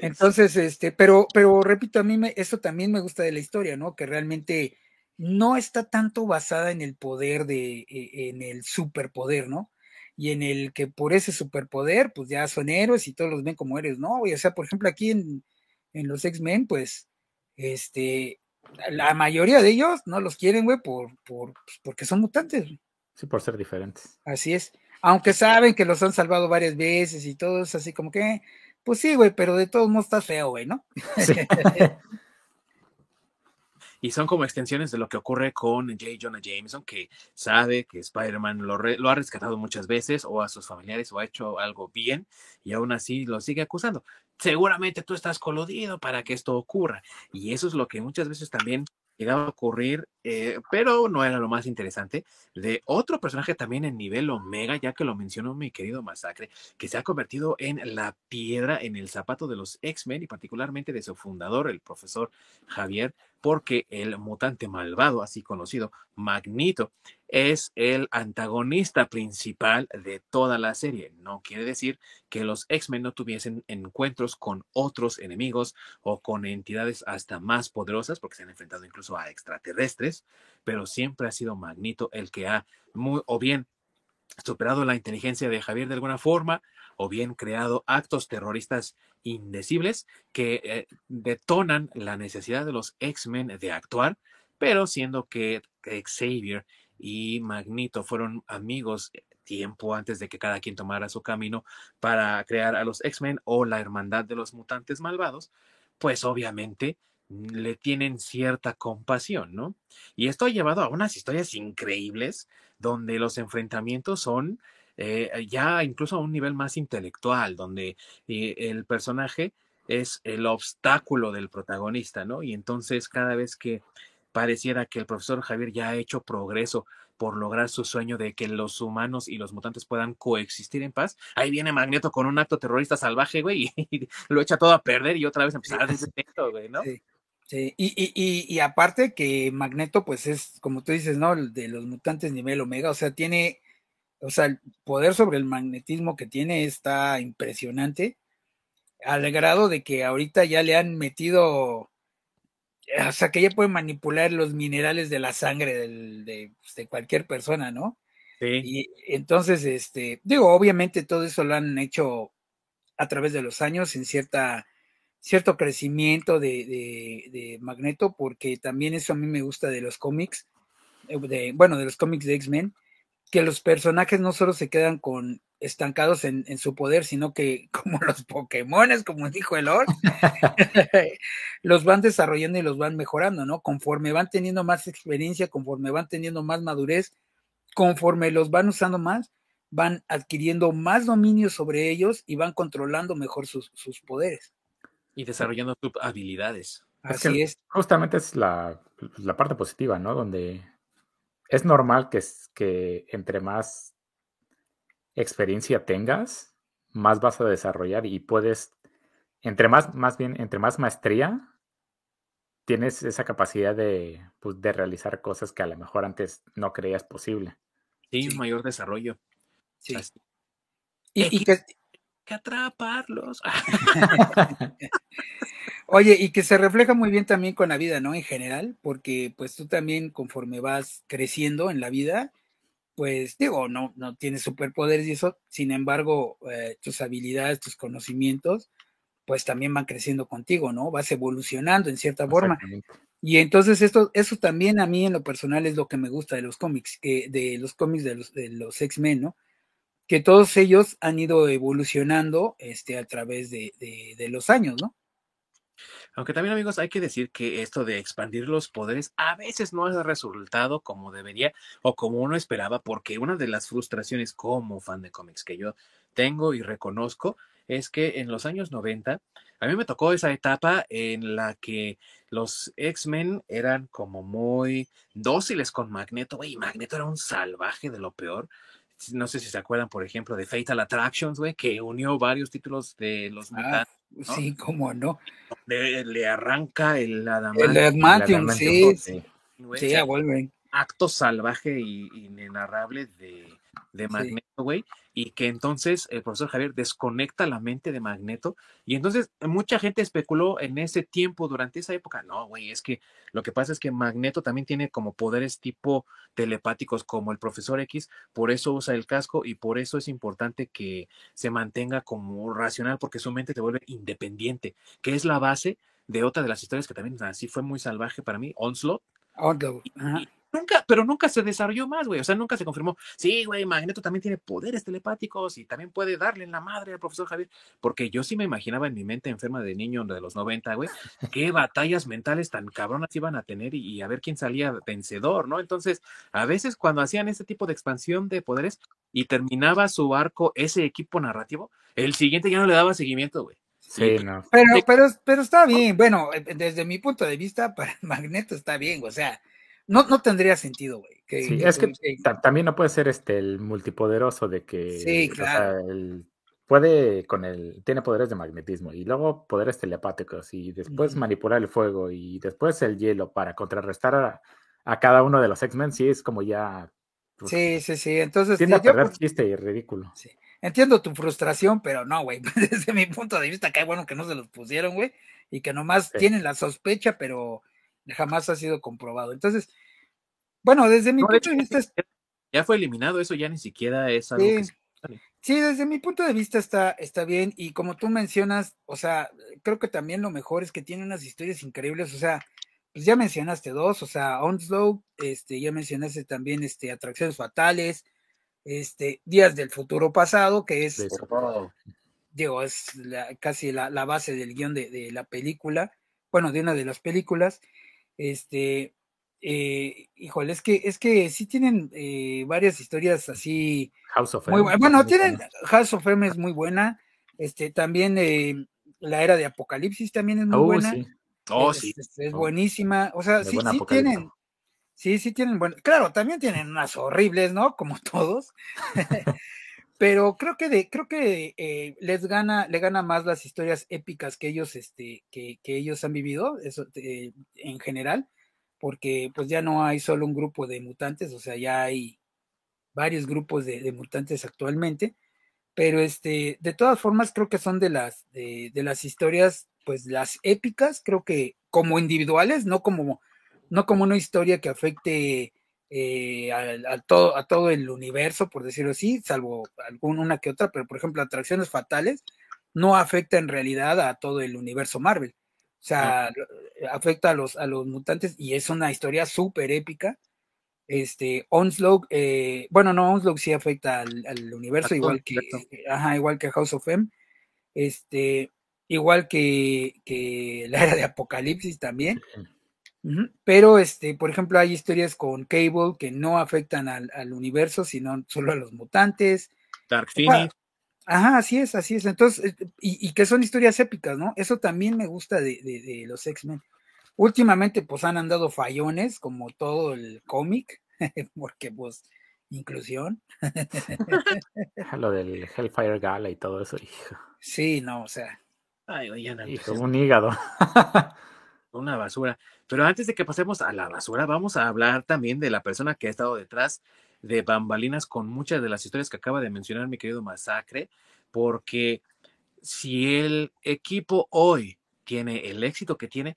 Entonces, este, pero, pero repito, a mí me, eso también me gusta de la historia, ¿no? Que realmente no está tanto basada en el poder de, e, en el superpoder, ¿no? Y en el que por ese superpoder, pues ya son héroes y todos los ven como héroes, ¿no? O sea, por ejemplo, aquí en, en los X-Men, pues, este, la mayoría de ellos no los quieren, güey, por, por, pues, porque son mutantes. Sí, por ser diferentes. Así es. Aunque saben que los han salvado varias veces y todo es así como que, pues sí, güey, pero de todos modos estás feo, güey, ¿no? y son como extensiones de lo que ocurre con J. Jonah Jameson, que sabe que Spider-Man lo, lo, ha rescatado muchas veces, o a sus familiares, o ha hecho algo bien, y aún así lo sigue acusando. Seguramente tú estás coludido para que esto ocurra, y eso es lo que muchas veces también llegaba a ocurrir, eh, pero no era lo más interesante, de otro personaje también en nivel Omega, ya que lo mencionó mi querido Masacre, que se ha convertido en la piedra en el zapato de los X-Men y particularmente de su fundador, el profesor Javier, porque el mutante malvado, así conocido, Magneto, es el antagonista principal de toda la serie. No quiere decir que los X-Men no tuviesen encuentros con otros enemigos o con entidades hasta más poderosas, porque se han enfrentado incluso a extraterrestres, pero siempre ha sido Magneto el que ha, o bien superado la inteligencia de Javier de alguna forma, o bien creado actos terroristas indecibles que eh, detonan la necesidad de los X-Men de actuar, pero siendo que Xavier y Magneto fueron amigos tiempo antes de que cada quien tomara su camino para crear a los X-Men o la hermandad de los mutantes malvados, pues obviamente le tienen cierta compasión, ¿no? Y esto ha llevado a unas historias increíbles donde los enfrentamientos son eh, ya incluso a un nivel más intelectual, donde eh, el personaje es el obstáculo del protagonista, ¿no? Y entonces cada vez que pareciera que el profesor Javier ya ha hecho progreso por lograr su sueño de que los humanos y los mutantes puedan coexistir en paz. Ahí viene Magneto con un acto terrorista salvaje, güey, y, lo echa todo a perder y otra vez empezar desde cero, güey, ¿no? Sí. Sí, y, y, y, aparte que Magneto, pues es, como tú dices, ¿no? De los mutantes nivel Omega, o sea, tiene, o sea, el poder sobre el magnetismo que tiene está impresionante, al grado de que ahorita ya le han metido o sea, que ella puede manipular los minerales de la sangre de, pues, de, cualquier persona, ¿no? Sí. Y entonces, este, digo, obviamente todo eso lo han hecho a través de los años en cierta, cierto crecimiento de, de Magneto, porque también eso a mí me gusta de los cómics, eh, de, bueno, de los cómics de X-Men, que los personajes no solo se quedan con estancados en, su poder, sino que como los Pokémones, como dijo el Lord, los van desarrollando y los van mejorando, ¿no? Conforme van teniendo más experiencia, conforme van teniendo más madurez, conforme los van usando más, van adquiriendo más dominio sobre ellos y van controlando mejor sus, poderes. Y desarrollando sus habilidades. Así es. Justamente es la, la parte positiva, ¿no? Donde es normal que, que entre más experiencia tengas, más vas a desarrollar y puedes, entre más, más bien, entre más maestría, tienes esa capacidad de, pues, de realizar cosas que a lo mejor antes no creías posible. Sí, un mayor desarrollo. Sí. Y, que, que atraparlos. Oye, y que se refleja muy bien también con la vida, ¿no? En general, porque pues tú también conforme vas creciendo en la vida, pues digo, no, no tienes superpoderes y eso, sin embargo, eh, tus habilidades, tus conocimientos, pues también van creciendo contigo, ¿no? Vas evolucionando en cierta forma. Y entonces esto, eso también a mí en lo personal es lo que me gusta de los cómics, de los cómics de los, de los X-Men, ¿no? Que todos ellos han ido evolucionando este, a través de, de los años, ¿no? Aunque también, amigos, hay que decir que esto de expandir los poderes a veces no es resultado como debería o como uno esperaba, porque una de las frustraciones como fan de cómics que yo tengo y reconozco es que en los años 90 a mí me tocó esa etapa en la que los X-Men eran como muy dóciles con Magneto, güey, Magneto era un salvaje de lo peor. No sé si se acuerdan, por ejemplo, de Fatal Attractions, güey, que unió varios títulos de los ah, Sí, cómo no. Le, arranca el adamantium. El sí. Sí, sí, vuelven. Acto salvaje y inenarrable de, de Magneto, güey, y que entonces el profesor Javier desconecta la mente de Magneto, y entonces mucha gente especuló en ese tiempo, durante esa época, no, güey, es que lo que pasa es que Magneto también tiene como poderes tipo telepáticos como el profesor X, por eso usa el casco y por eso es importante que se mantenga como racional, porque su mente te vuelve independiente, que es la base de otra de las historias que también así fue muy salvaje para mí, Onslaught. Onslaught. Nunca, pero nunca se desarrolló más, güey. O sea, nunca se confirmó. Sí, güey, Magneto también tiene poderes telepáticos y también puede darle en la madre al profesor Javier. Porque yo sí me imaginaba en mi mente enferma de niño de los 90, güey, qué batallas mentales tan cabronas iban a tener y, a ver quién salía vencedor, ¿no? Entonces, a veces cuando hacían este tipo de expansión de poderes y terminaba su arco, ese equipo narrativo, el siguiente ya no le daba seguimiento, güey. Sí, no. Pero, pero, pero está bien. Bueno, eh, desde mi punto de vista, para Magneto está bien. O sea, no, no tendría sentido, güey. sí, es que, también no puede ser este el multipoderoso de que sí, claro. puede con el tiene poderes de magnetismo y luego poderes telepáticos y después manipular el fuego y después el hielo para contrarrestar a, cada uno de los X-Men, sí es como ya pues, Sí, sí, sí. Entonces tiene a perder chiste y ridículo. Sí. Entiendo tu frustración, pero no, güey. Desde mi punto de vista, qué bueno que no se los pusieron, güey, y que nomás tienen la sospecha, pero jamás ha sido comprobado. Entonces, bueno, desde mi punto de, vista... Ya fue eliminado, eso ya ni siquiera es algo sí. Sí, desde mi punto de vista está, está bien y como tú mencionas, o sea, creo que también lo mejor es que tiene unas historias increíbles, o sea, pues ya mencionaste dos, o sea, Onslow, este, ya mencionaste también este, Atracciones Fatales, este, Días del Futuro Pasado, que es, digo, es casi la, base del guion de, de, la película, bueno, de una de las películas, este, eh, híjole, es que, es que sí tienen eh, varias historias así. House of M. bueno, tienen, House of M es muy buena. Este, también eh, la era de Apocalipsis también es muy oh, buena. Oh, sí. Es, buenísima. O sea, sí, sí tienen. Sí, sí tienen, bueno, claro, también tienen unas horribles, ¿no? Como todos. Pero creo que de, creo que les gana, le gana más las historias épicas que ellos, este, que, que ellos han vivido, eso, en general porque pues ya no hay solo un grupo de mutantes, o sea, ya hay varios grupos de, mutantes actualmente, pero este, de todas formas creo que son de las, de, las historias, pues las épicas, creo que como individuales, no como, no como una historia que afecte eh, a, todo, a todo el universo, por decirlo así, salvo alguna una que otra, pero por ejemplo, atracciones fatales no afecta en realidad a todo el universo Marvel. O sea, afecta a los, a los mutantes y es una historia súper épica. Este, Onslaught, eh, bueno, no, Onslaught sí afecta al, universo, igual que, ajá, igual que House of M. Este, igual que, que la era de Apocalipsis también. Pero, este, por ejemplo, hay historias con Cable que no afectan al, al universo, sino solo a los mutantes. Dark Phoenix. Ajá, así es, así es. Entonces, eh, y, que son historias épicas, ¿no? Eso también me gusta de, los X-Men. Últimamente, pues han andado fallones, como todo el cómic, porque pues, inclusión. Lo del Hellfire Gala y todo eso, hijo. Sí, no, o sea. Ay, oigan, hijo, un hígado. Una basura. Pero antes de que pasemos a la basura, vamos a hablar también de la persona que ha estado detrás de bambalinas con muchas de las historias que acaba de mencionar mi querido Masacre, porque si el equipo hoy tiene el éxito que tiene,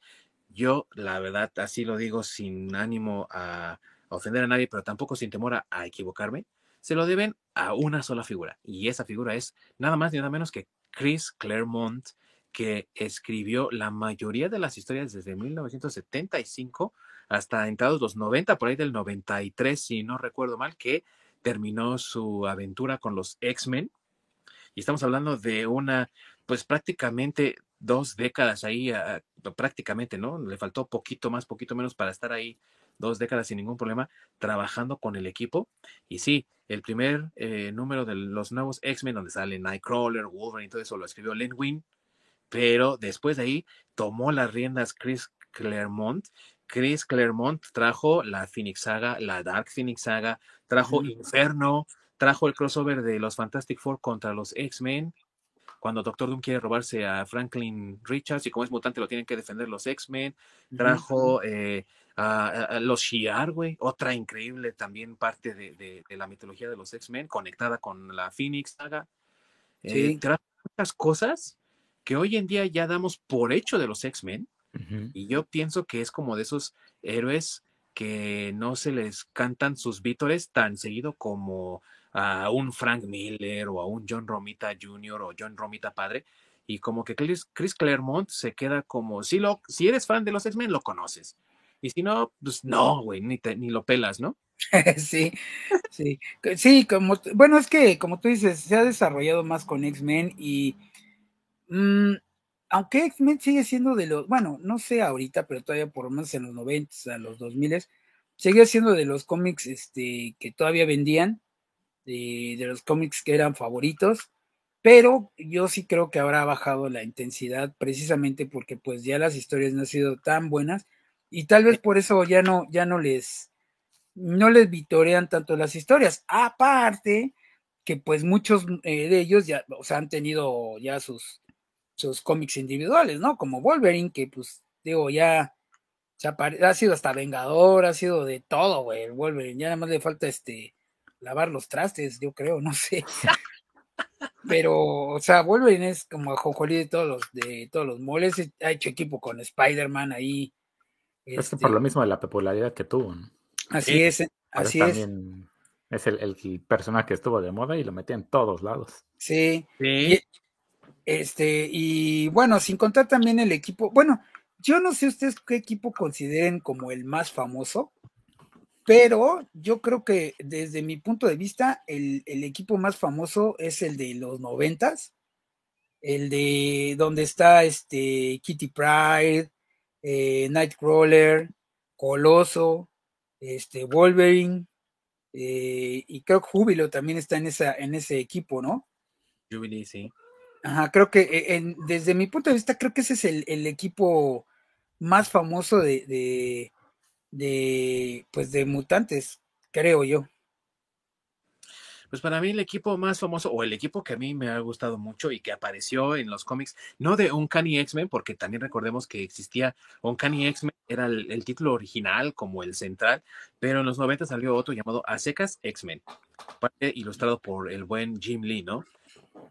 yo la verdad así lo digo sin ánimo a ofender a nadie, pero tampoco sin temor a, equivocarme, se lo deben a una sola figura, y esa figura es nada más ni nada menos que Chris Claremont, que escribió la mayoría de las historias desde 1975 hasta entrados los 90, por ahí del 93, si no recuerdo mal, que terminó su aventura con los X-Men. Y estamos hablando de una, pues prácticamente dos décadas ahí, ah, prácticamente, ¿no? Le faltó poquito más, poquito menos para estar ahí dos décadas sin ningún problema trabajando con el equipo. Y sí, el primer eh, número de los nuevos X-Men, donde sale Nightcrawler, Wolverine y todo eso, lo escribió Len Wein, pero después de ahí tomó las riendas Chris Claremont. Chris Claremont trajo la Phoenix Saga, la Dark Phoenix Saga, trajo Inferno, trajo el crossover de los Fantastic Four contra los X-Men, cuando Doctor Doom quiere robarse a Franklin Richards y como es mutante lo tienen que defender los X-Men, trajo eh, a, los Shi'ar, güey, otra increíble también parte de, la mitología de los X-Men, conectada con la Phoenix saga. Eh, trajo muchas cosas que hoy en día ya damos por hecho de los X-Men, y yo pienso que es como de esos héroes que no se les cantan sus vítores tan seguido como a un Frank Miller o a un John Romita Jr. o John Romita padre. Y como que Chris, Claremont se queda como, si, lo, si eres fan de los X-Men, lo conoces. Y si no, pues no, güey, ni, ni lo pelas, ¿no? sí, sí, sí, como, bueno, es que como tú dices, se ha desarrollado más con X-Men y mm, aunque X-Men sigue siendo de los, bueno, no sé ahorita, pero todavía por lo menos en los 90, a los 2000, sigue siendo de los cómics este, que todavía vendían de, los cómics que eran favoritos, pero yo sí creo que habrá bajado la intensidad precisamente porque pues ya las historias no han sido tan buenas y tal vez por eso ya no, ya no les, no les vitorean tanto las historias. Aparte que pues muchos eh, de ellos ya, o sea, han tenido ya sus, sus cómics individuales, ¿no? Como Wolverine, que pues digo, ya, ha sido hasta Vengador, ha sido de todo, güey, el Wolverine, ya nada más le falta este lavar los trastes, yo creo, no sé. Pero, o sea, Wolverine es como a Jonjolí de todos los, de todos los moles, ha hecho equipo con Spider-Man ahí. Es por lo este mismo de la popularidad que tuvo. Así es, así es. Es el, el, personaje que estuvo de moda y lo metía en todos lados. Sí. sí. Este, y bueno, sin contar también el equipo, bueno, yo no sé ustedes qué equipo consideren como el más famoso, pero yo creo que desde mi punto de vista, el, equipo más famoso es el de los noventas, el de donde está este Kitty Pride, eh, Nightcrawler, Coloso, este Wolverine, eh, y creo que Júbilo también está en, esa, en ese equipo, ¿no? Jubilee, sí. Ajá, creo que eh, desde mi punto de vista, creo que ese es el, equipo más famoso de, de, pues de mutantes, creo yo. Pues para mí el equipo más famoso o el equipo que a mí me ha gustado mucho y que apareció en los cómics, no de Uncanny X-Men, porque también recordemos que existía Uncanny X-Men, era el, título original como el central, pero en los 90 salió otro llamado A X-Men, ilustrado por el buen Jim Lee, ¿no?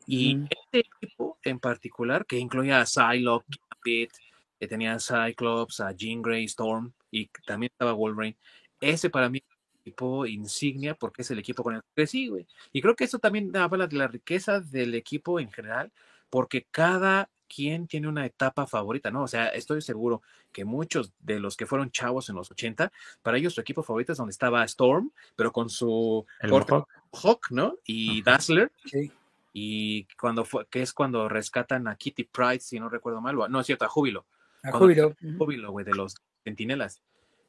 Y este equipo en particular, que incluía a Psylocke, Pete, que tenía a Cyclops, a Jean Grey, Storm y también estaba Wolverine. Ese para mí equipo insignia porque es el equipo con el que crecí, güey. Y creo que eso también habla de la riqueza del equipo en general, porque cada quien tiene una etapa favorita, ¿no? O sea, estoy seguro que muchos de los que fueron chavos en los 80, para ellos su equipo favorito es donde estaba Storm, pero con su Hawk, ¿no? Y Dazzler. Sí. Y cuando fue, que es cuando rescatan a Kitty Pride, si no recuerdo mal, no es cierto, a Júbilo. A Júbilo. Júbilo, güey, de los Centinelas.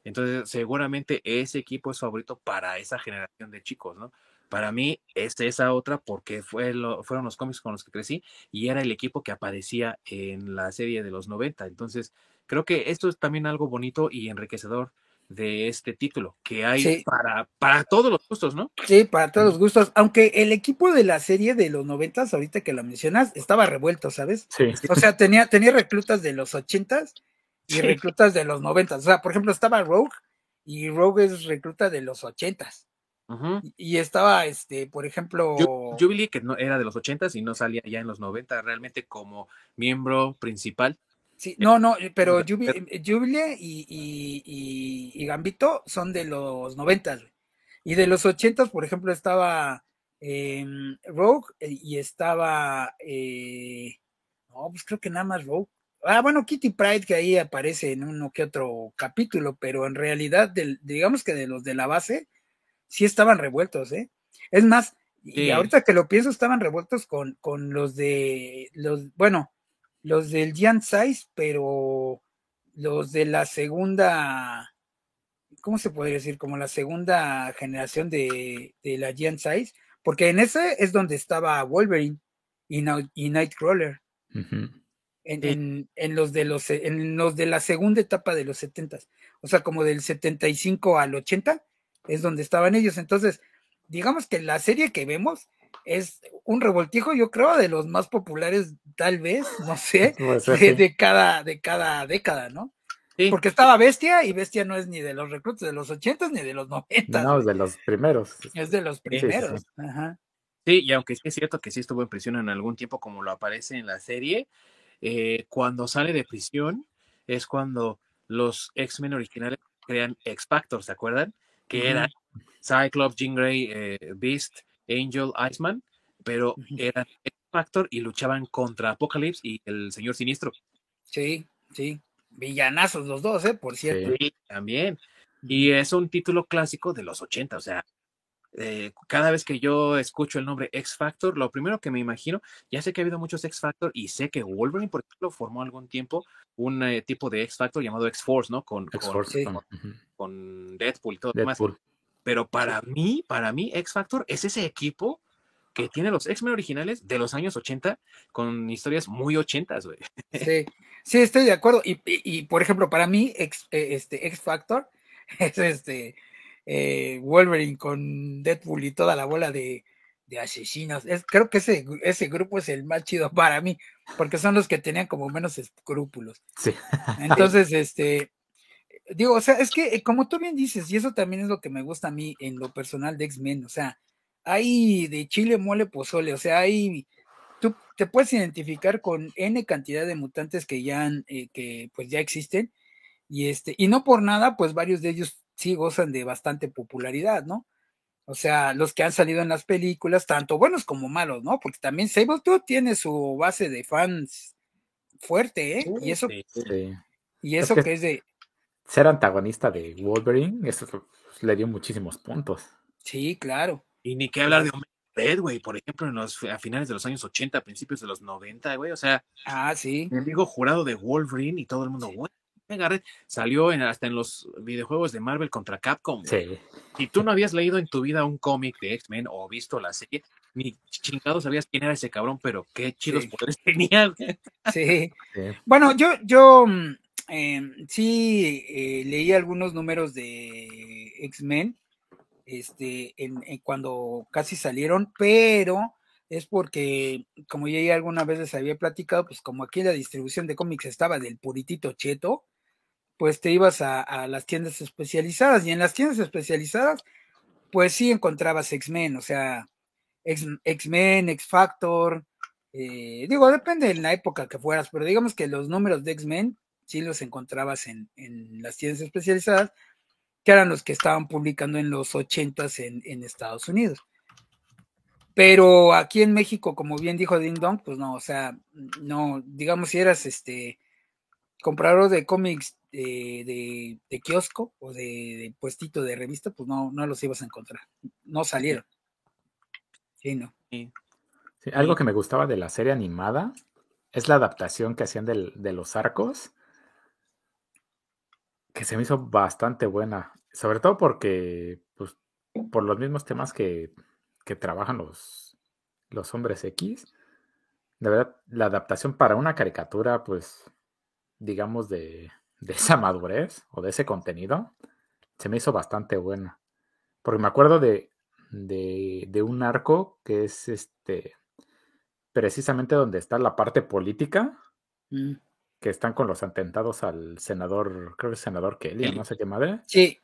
Entonces, seguramente ese equipo es favorito para esa generación de chicos, ¿no? Para mí es esa otra porque fue lo, fueron los cómics con los que crecí y era el equipo que aparecía en la serie de los 90. Entonces, creo que esto es también algo bonito y enriquecedor de este título, que hay para, para todos los gustos, ¿no? Sí, para todos los gustos, aunque el equipo de la serie de los noventas, ahorita que la mencionas, estaba revuelto, ¿sabes? Sí. O sea, tenía, tenía reclutas de los ochentas y reclutas de los noventas. O sea, por ejemplo, estaba Rogue y Rogue es recluta de los ochentas. y, estaba, este, por ejemplo. Jubilee, que no era de los ochentas y no salía ya en los 90 realmente como miembro principal Sí, no, no, pero Jubilee, y, Gambito son de los noventas, y de los ochentas, por ejemplo, estaba em, Rogue eh, y estaba, eh, No, pues creo que nada más Rogue. Ah, bueno, Kitty Pride que ahí aparece en uno que otro capítulo, pero en realidad, digamos que de los de la base, sí estaban revueltos, ¿eh? Es más, y ahorita que lo pienso, estaban revueltos con, con los de los, bueno, los del Giant Size, pero los de la segunda, ¿cómo se podría decir? Como la segunda generación de, de la Giant Size, porque en ese es donde estaba Wolverine y, Nightcrawler. en, en, los de los en los de la segunda etapa de los 70 o sea como del 75 al 80 es donde estaban ellos entonces digamos que la serie que vemos es un revoltijo, yo creo, de los más populares, tal vez, no sé, de, cada, de cada década, ¿no? Porque estaba Bestia y Bestia no es ni de los reclutas de los ochentas ni de los noventas. No, es de los primeros. Es de los primeros. Sí, Ajá. sí, y aunque es cierto que sí estuvo en prisión en algún tiempo, como lo aparece en la serie, eh, cuando sale de prisión es cuando los X-Men originales crean X Factor, ¿se acuerdan? Que era Cyclops, Jean Grey, eh, Beast, Angel, Iceman, pero eran X Factor y luchaban contra Apocalypse y el Señor Sinistro. Sí, sí. Villanazos los dos, ¿eh? Por cierto. Sí, también. Y es un título clásico de los 80, o sea, eh, cada vez que yo escucho el nombre X Factor, lo primero que me imagino, ya sé que ha habido muchos X Factor y sé que Wolverine, por ejemplo, formó algún tiempo un eh, tipo de X Factor llamado X Force, ¿no? Con, con, Deadpool y todo lo demás. Pero para mí, para mí, X Factor es ese equipo que tiene los X-Men originales de los años 80 con historias muy ochentas, güey. Sí, sí, estoy de acuerdo. Y, por ejemplo, para mí, X, eh, este, X Factor es este eh, Wolverine con Deadpool y toda la bola de, asesinos. Es, creo que ese, ese grupo es el más chido para mí, porque son los que tenían como menos escrúpulos. Sí. Entonces, este, digo, o sea, es que eh, como tú bien dices, y eso también es lo que me gusta a mí en lo personal de X-Men, o sea, hay de chile, mole, pozole, o sea, hay, tú te puedes identificar con N cantidad de mutantes que ya, eh, que pues ya existen, y este, y no por nada, pues varios de ellos sí gozan de bastante popularidad, ¿no? O sea, los que han salido en las películas, tanto buenos como malos, ¿no? Porque también Sabletooth tiene su base de fans fuerte, ¿eh? y eso, y eso que es de, ser antagonista de Wolverine, eso le dio muchísimos puntos. Sí, claro. Y ni qué hablar de Hombre Red, güey, por ejemplo, en los, a finales de los años 80, principios de los 90, güey, o sea, ah, sí. amigo jurado de Wolverine y todo el mundo, güey, venga, Red, salió en, hasta en los videojuegos de Marvel contra Capcom. Sí. Si tú no habías leído en tu vida un cómic de X-Men o visto la serie, ni chingado sabías quién era ese cabrón, pero qué chidos poderes tenía. Sí. sí. Bueno, yo, yo Em, sí, eh, leí algunos números de X-Men este, en, cuando casi salieron, pero es porque, como ya alguna vez les había platicado, pues como aquí la distribución de cómics estaba del puritito cheto, pues te ibas a, las tiendas especializadas y en las tiendas especializadas, pues sí encontrabas X-Men, o sea, X-Men, X-Factor, eh, digo, depende de la época que fueras, pero digamos que los números de X-Men sí los encontrabas en, las tiendas especializadas, que eran los que estaban publicando en los ochentas en, en Estados Unidos. Pero aquí en México, como bien dijo Ding Dong, pues no, o sea, no, digamos, si eras este comprador de cómics de, kiosco o de, puestito de revista, pues no, no los ibas a encontrar. No salieron. Sí, no. algo que me gustaba de la serie animada es la adaptación que hacían de los arcos que se me hizo bastante buena, sobre todo porque, pues, por los mismos temas que, que trabajan los, los hombres X, de verdad, la adaptación para una caricatura, pues, digamos, de, de esa madurez o de ese contenido, se me hizo bastante buena. Porque me acuerdo de, de, de un arco que es este precisamente donde está la parte política. Mm que están con los atentados al senador, creo que es senador Kelly, no sé qué madre. Sí,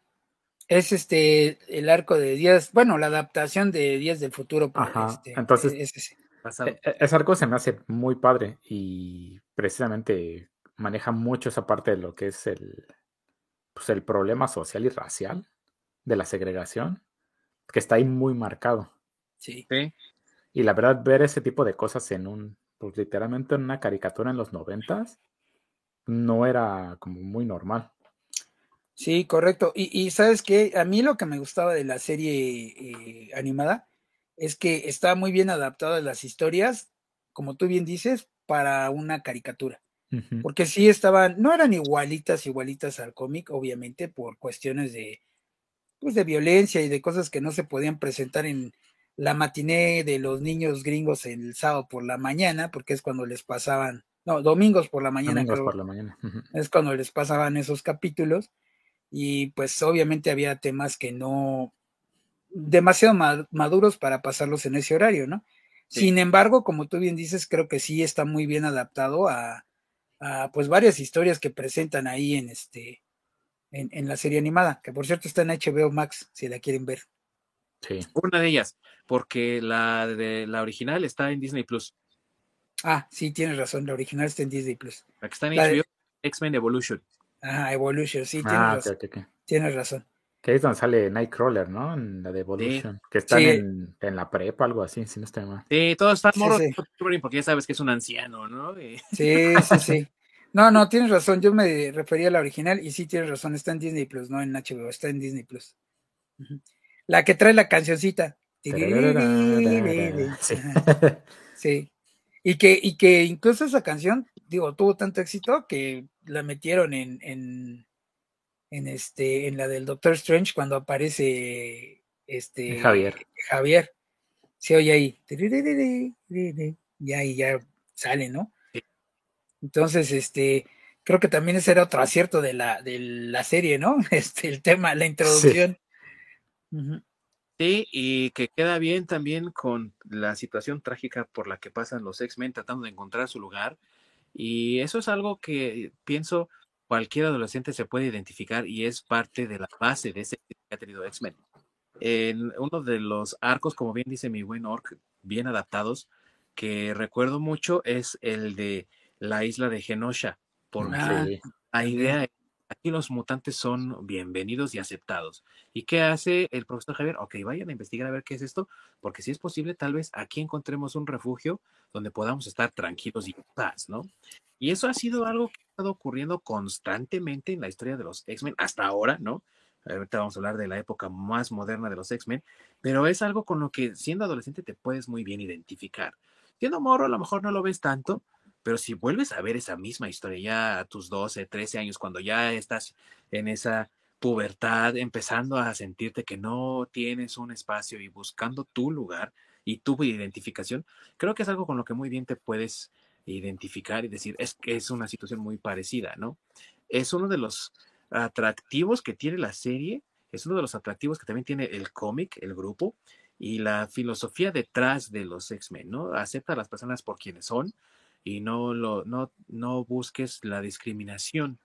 es este el arco de Días, bueno, la adaptación de Días del Futuro. Ajá, este, entonces ese, e, e, ese arco se me hace muy padre y precisamente maneja mucho esa parte de lo que es el, pues el problema social y racial de la segregación, que está ahí muy marcado. Sí. Y la verdad, ver ese tipo de cosas en un pues literalmente en una caricatura en los noventas, no era como muy normal. Sí, correcto. Y, sabes que a mí lo que me gustaba de la serie eh, animada es que está muy bien adaptada las historias, como tú bien dices, para una caricatura. Porque sí estaban, no eran igualitas, igualitas al cómic, obviamente, por cuestiones de, pues de violencia y de cosas que no se podían presentar en la matiné de los niños gringos el sábado por la mañana, porque es cuando les pasaban, no, domingos por la mañana. Domingos por la mañana. Es cuando les pasaban esos capítulos y pues obviamente había temas que no demasiado maduros para pasarlos en ese horario, ¿no? Sin embargo, como tú bien dices, creo que sí está muy bien adaptado a, pues varias historias que presentan ahí en este en, la serie animada, que por cierto está en HBO Max, si la quieren ver. Sí. Una de ellas, porque la de la original está en Disney Plus. Ah, sí, tienes razón, la original está en Disney Plus. La que está en HBO, X-Men Evolution. Ajá, Evolution, sí, tienes ah, razón. Tienes razón. Que es donde sale Nightcrawler, ¿no? En la de Evolution. Que están en, la prepa, algo así, si no está mal. Sí, todos están morros porque ya sabes que es un anciano, ¿no? Sí, sí, sí. No, no, tienes razón. Yo me refería a la original y sí tienes razón. Está en Disney Plus, no en HBO, está en Disney Plus. La que trae la cancioncita. Sí. Y que, y que incluso esa canción, digo, tuvo tanto éxito que la metieron en, en, en este, en la del Doctor Strange cuando aparece este Javier. Javier. Se oye ahí. Y ahí ya sale, ¿no? Entonces, este, creo que también ese era otro acierto de la, de la serie, ¿no? Este, el tema, la introducción. Sí. Y que queda bien también con la situación trágica por la que pasan los X-Men tratando de encontrar su lugar. Y eso es algo que pienso cualquier adolescente se puede identificar y es parte de la base de ese que ha tenido X-Men. En uno de los arcos, como bien dice mi buen Orc, bien adaptados, que recuerdo mucho es el de la isla de Genosha, porque ah, la idea aquí los mutantes son bienvenidos y aceptados. ¿Y qué hace el profesor Javier? Ok, vayan a investigar a ver qué es esto, porque si es posible, tal vez aquí encontremos un refugio donde podamos estar tranquilos y paz, ¿no? Y eso ha sido algo que ha estado ocurriendo constantemente en la historia de los X-Men hasta ahora, ¿no? Ahorita vamos a hablar de la época más moderna de los X-Men, pero es algo con lo que siendo adolescente te puedes muy bien identificar. Siendo morro a lo mejor no lo ves tanto, pero si vuelves a ver esa misma historia ya a tus 12, 13 años, cuando ya estás en esa pubertad, empezando a sentirte que no tienes un espacio y buscando tu lugar y tu identificación, creo que es algo con lo que muy bien te puedes identificar y decir, es que es una situación muy parecida, ¿no? Es uno de los atractivos que tiene la serie, es uno de los atractivos que también tiene el cómic, el grupo, y la filosofía detrás de los X-Men, ¿no? Acepta a las personas por quienes son, y no, lo, no, no busques la discriminación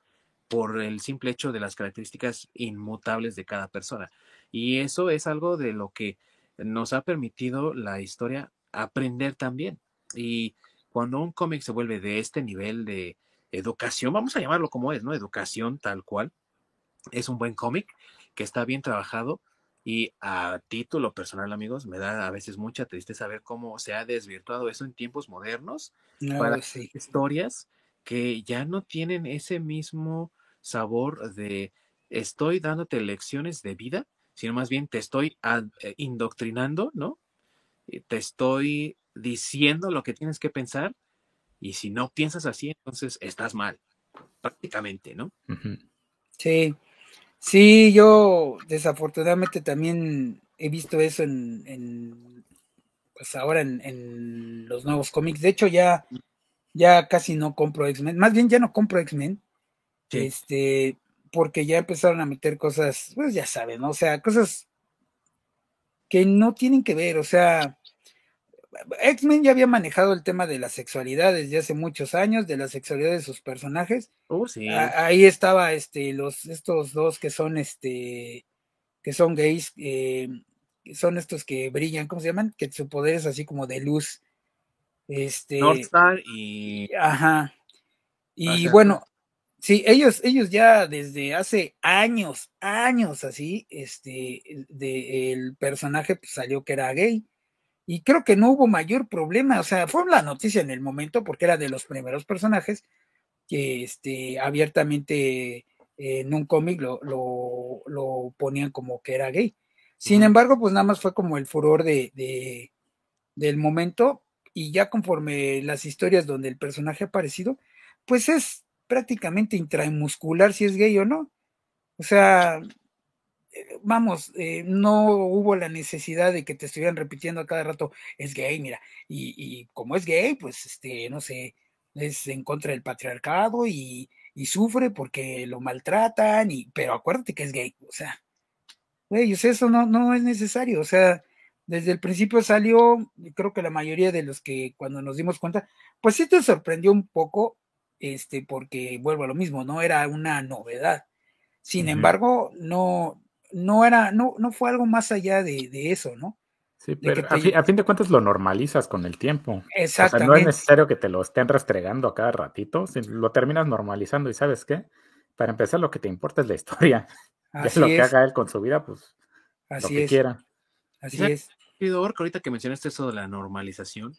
por el simple hecho de las características inmutables de cada persona. Y eso es algo de lo que nos ha permitido la historia aprender también. Y cuando un cómic se vuelve de este nivel de educación, vamos a llamarlo como es, ¿no? Educación tal cual, es un buen cómic que está bien trabajado, y a título personal, amigos, me da a veces mucha tristeza ver cómo se ha desvirtuado eso en tiempos modernos para historias que ya no tienen ese mismo sabor de estoy dándote lecciones de vida, sino más bien te estoy eh, indoctrinando, ¿no? Te estoy diciendo lo que tienes que pensar y si no piensas así, entonces estás mal, prácticamente, ¿no? Sí, Sí, yo desafortunadamente también he visto eso en, pues ahora en, los nuevos cómics. De hecho, ya, ya casi no compro X-Men. Más bien ya no compro X-Men. Este, porque ya empezaron a meter cosas, pues ya saben, ¿no? O sea, cosas que no tienen que ver, o sea, X-Men ya había manejado el tema de la sexualidad desde hace muchos años, de la sexualidad de sus personajes. Oh, sí. ahí estaba este, los, estos dos que son este, que son gays, eh, son estos que brillan, ¿cómo se llaman? Que su poder es así como de luz. Este. Northstar y. Ajá. Y bueno, sí, ellos, ellos ya desde hace años, años así, este, de, el personaje pues, salió que era gay y creo que no hubo mayor problema, o sea, fue la noticia en el momento porque era de los primeros personajes que este, abiertamente en un cómic lo, lo, ponían como que era gay. Sin embargo, pues nada más fue como el furor de, de, del momento y ya conforme las historias donde el personaje ha aparecido, pues es prácticamente intramuscular si es gay o no. O sea, vamos, eh, no hubo la necesidad de que te estuvieran repitiendo a cada rato, es gay, mira, y, y como es gay, pues, este, no sé, es en contra del patriarcado y, y sufre porque lo maltratan, y, pero acuérdate que es gay, o sea, güey, eso no, no es necesario, o sea, desde el principio salió, creo que la mayoría de los que cuando nos dimos cuenta, pues sí te sorprendió un poco, este, porque vuelvo a lo mismo, no era una novedad. Sin embargo, no, no era, no, no fue algo más allá de, de eso, ¿no? Sí, pero a, fin, de cuentas lo normalizas con el tiempo. Exactamente. O sea, no es necesario que te lo estén restregando a cada ratito, lo terminas normalizando y ¿sabes qué? Para empezar, lo que te importa es la historia. Así es lo que haga él con su vida, pues lo que quiera. Así es. ahorita que mencionaste eso de la normalización,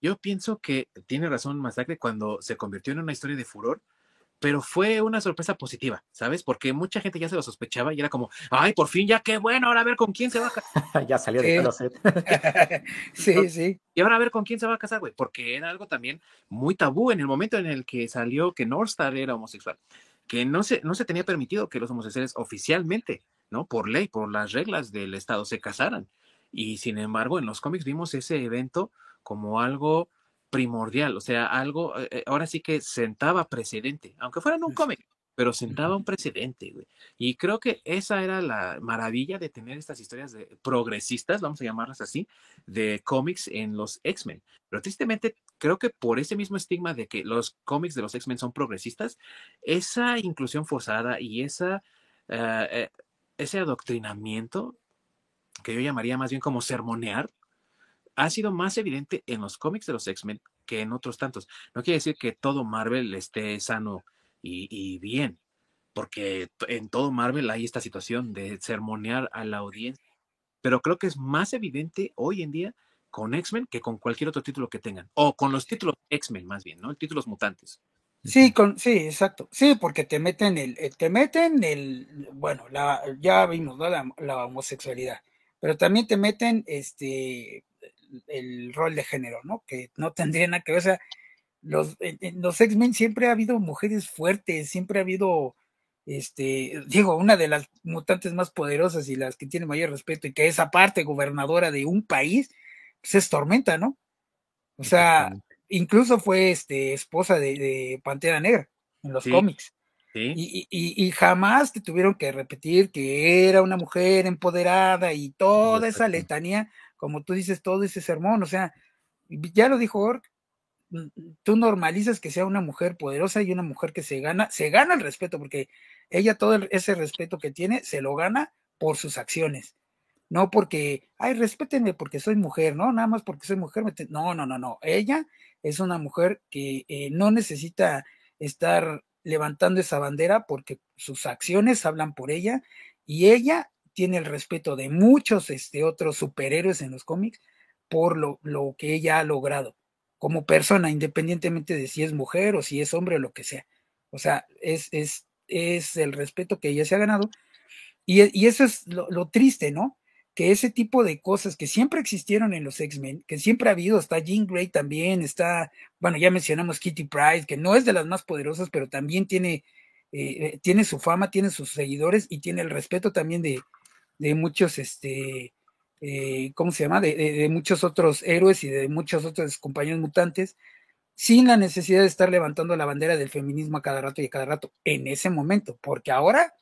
yo pienso que tiene razón Masacre cuando se convirtió en una historia de furor, pero fue una sorpresa positiva, ¿sabes? Porque mucha gente ya se lo sospechaba y era como, ay, por fin, ya qué bueno, ahora a ver con quién se va a casar. ya salió de closet. sí, sí. Y ahora a ver con quién se va a casar, güey, porque era algo también muy tabú en el momento en el que salió que Northstar era homosexual, que no se, no se tenía permitido que los homosexuales oficialmente, ¿no? Por ley, por las reglas del Estado, se casaran. Y sin embargo, en los cómics vimos ese evento como algo primordial, o sea, algo, eh, eh, ahora sí que sentaba precedente, aunque fuera en un cómic, pero sentaba un precedente, güey. Y creo que esa era la maravilla de tener estas historias de progresistas, vamos a llamarlas así, de cómics en los X-Men. Pero tristemente, creo que por ese mismo estigma de que los cómics de los X-Men son progresistas, esa inclusión forzada y esa, eh, ese adoctrinamiento, que yo llamaría más bien como sermonear, ha sido más evidente en los cómics de los X-Men que en otros tantos. No quiere decir que todo Marvel esté sano y, bien, porque en todo Marvel hay esta situación de sermonear a la audiencia, pero creo que es más evidente hoy en día con X-Men que con cualquier otro título que tengan, o con los títulos X-Men más bien, ¿no? Títulos mutantes. Sí, con, sí, exacto. Sí, porque te meten el, eh, te meten el, bueno, ya vimos, ¿no? La, la homosexualidad, pero también te meten este el rol de género, ¿no? Que no tendría nada que ver, o sea, los, en, los X-Men siempre ha habido mujeres fuertes, siempre ha habido, este, digo, una de las mutantes más poderosas y las que tiene mayor respeto y que es aparte gobernadora de un país, pues es Tormenta, ¿no? O sea, incluso fue este, esposa de, Pantera Negra en los cómics. Y, y, jamás te tuvieron que repetir que era una mujer empoderada y toda esa letanía como tú dices, todo ese sermón, o sea, ya lo dijo Ork, tú normalizas que sea una mujer poderosa y una mujer que se gana, se gana el respeto, porque ella todo ese respeto que tiene se lo gana por sus acciones, no porque, ay, respétenme porque soy mujer, no, nada más porque soy mujer, no, no, no, no, ella es una mujer que eh, no necesita estar levantando esa bandera porque sus acciones hablan por ella y ella tiene el respeto de muchos este, otros superhéroes en los cómics por lo, lo, que ella ha logrado como persona, independientemente de si es mujer o si es hombre o lo que sea. O sea, es, es, es el respeto que ella se ha ganado. Y, y eso es lo, triste, ¿no? Que ese tipo de cosas que siempre existieron en los X-Men, que siempre ha habido, está Jean Grey también, está, bueno, ya mencionamos Kitty Pryde, que no es de las más poderosas, pero también tiene, eh, tiene su fama, tiene sus seguidores y tiene el respeto también de, de muchos, este, eh, ¿cómo se llama? De, muchos otros héroes y de muchos otros compañeros mutantes, sin la necesidad de estar levantando la bandera del feminismo a cada rato y a cada rato en ese momento, porque ahora,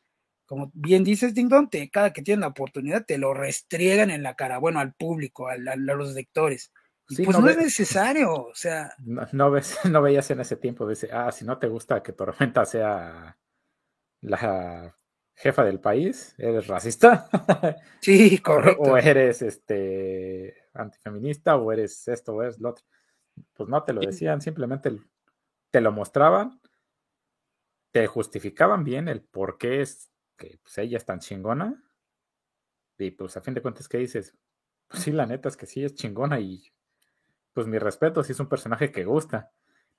como bien dices, Ding Dong, cada que tienen la oportunidad te lo restriegan en la cara, bueno, al público, a, los lectores. pues no, es necesario, o sea. No, ves, no veías en ese tiempo, dice, ah, si no te gusta que Tormenta sea la jefa del país, eres racista. Sí, correcto. O eres este antifeminista, o eres esto, o eres lo otro. Pues no te lo decían, simplemente te lo mostraban, te justificaban bien el por qué es que pues, ella es tan chingona. Y pues a fin de cuentas, ¿qué dices? sí, la neta es que sí, es chingona y pues mi respeto, si es un personaje que gusta.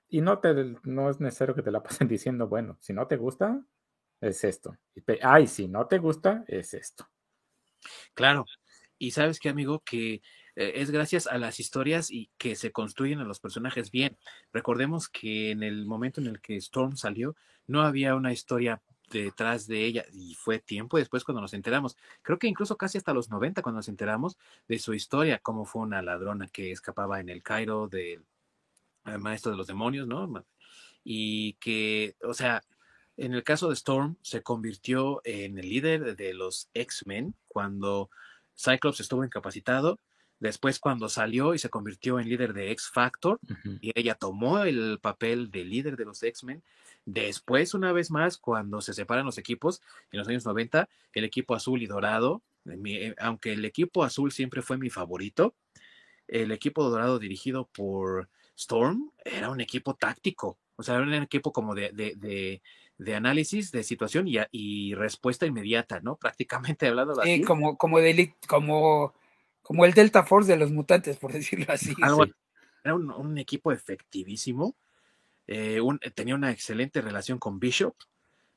Y no, te, no es necesario que te la pasen diciendo, bueno, si no te gusta, es esto. Ay, si no te gusta, es esto. Claro. Y sabes qué, amigo, que eh, es gracias a las historias y que se construyen a los personajes bien. Recordemos que en el momento en el que Storm salió, no había una historia detrás de ella y fue tiempo después cuando nos enteramos, creo que incluso casi hasta los 90 cuando nos enteramos de su historia, cómo fue una ladrona que escapaba en el Cairo del maestro de los demonios, ¿no? Y que, o sea, en el caso de Storm se convirtió en el líder de los X-Men cuando Cyclops estuvo incapacitado Después cuando salió y se convirtió en líder de X Factor y ella tomó el papel de líder de los X-Men. Después, una vez más, cuando se separan los equipos en los años 90, el equipo azul y dorado, eh, aunque el equipo azul siempre fue mi favorito, el equipo dorado dirigido por Storm era un equipo táctico, o sea, era un equipo como de, de, de, análisis de situación y, y, respuesta inmediata, ¿no? Prácticamente hablando Sí, como, como de como como el Delta Force de los mutantes, por decirlo así. Era un, equipo efectivísimo, eh, tenía una excelente relación con Bishop,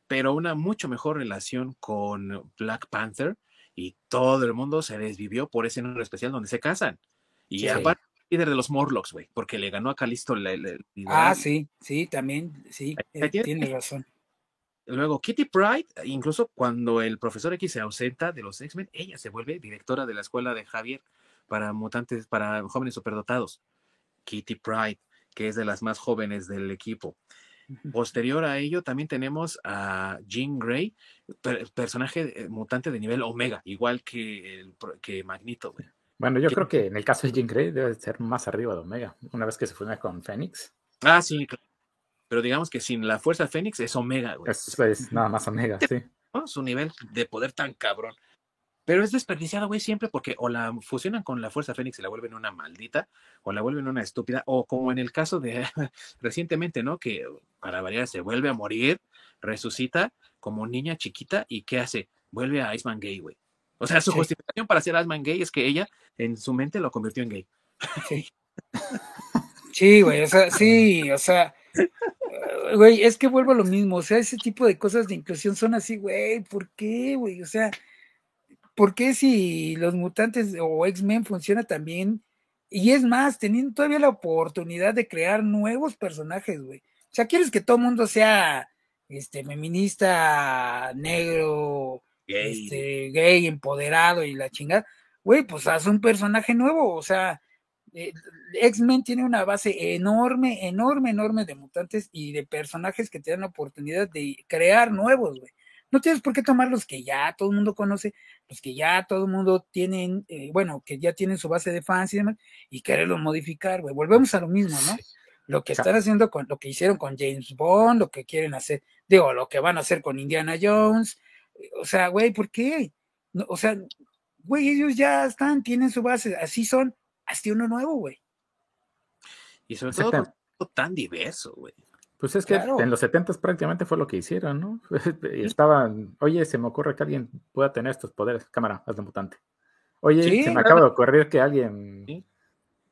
pero una mucho mejor relación con Black Panther y todo el mundo se desvivió por ese número especial donde se casan. Y aparte, líder de los Morlocks, güey, porque le ganó a Calisto. ah, sí, sí, también, sí, eh, tiene razón. Luego, Kitty Pride, incluso cuando el profesor X se ausenta de los X-Men, ella se vuelve directora de la escuela de Javier para mutantes, para jóvenes superdotados. Kitty Pride, que es de las más jóvenes del equipo. Posterior a ello, también tenemos a Jean Grey, personaje eh, mutante de nivel Omega, igual que, el, que Magneto. Bueno, yo creo que en el caso de Jean Grey debe ser más arriba de Omega, una vez que se fue con Fénix. Ah, sí, claro pero digamos que sin la fuerza Fénix es Omega, güey. Es, nada más Omega, sí. Su nivel de poder tan cabrón. Pero es desperdiciado, güey, siempre porque o la fusionan con la fuerza Fénix y la vuelven una maldita, o la vuelven una estúpida, o como en el caso de recientemente, ¿no? Que para variar se vuelve a morir, resucita como niña chiquita y ¿qué hace? Vuelve a Iceman Gay, güey. O sea, su justificación para ser Iceman Gay es que ella en su mente lo convirtió en gay. Sí. Sí, güey, o sea, sí, o sea, güey, es que vuelvo a lo mismo, o sea, ese tipo de cosas de inclusión son así, güey, ¿por qué, güey? O sea, ¿por qué si los mutantes o X-Men funciona también? Y es más, teniendo todavía la oportunidad de crear nuevos personajes, güey. O sea, ¿quieres que todo el mundo sea este feminista, negro, gay. Este, gay, empoderado y la chingada? Güey, pues haz un personaje nuevo, o sea, eh, X-Men tiene una base enorme, enorme, enorme de mutantes y de personajes que te dan la oportunidad de crear nuevos, güey. No tienes por qué tomar los que ya todo el mundo conoce, los que ya todo el mundo tienen, eh, bueno, que ya tienen su base de fans y demás, y quererlos modificar, güey. Volvemos a lo mismo, ¿no? Lo que están haciendo con, lo que hicieron con James Bond, lo que quieren hacer, digo, lo que van a hacer con Indiana Jones. O sea, güey, ¿por qué? o sea, güey, ellos ya están, tienen su base, así son, hazte uno nuevo, güey. Y sobre todo tan diverso, güey. Pues es que en los 70 prácticamente fue lo que hicieron, ¿no? Estaban, oye, se me ocurre que alguien pueda tener estos poderes. Cámara, hazlo mutante. Oye, se me acaba de ocurrir que alguien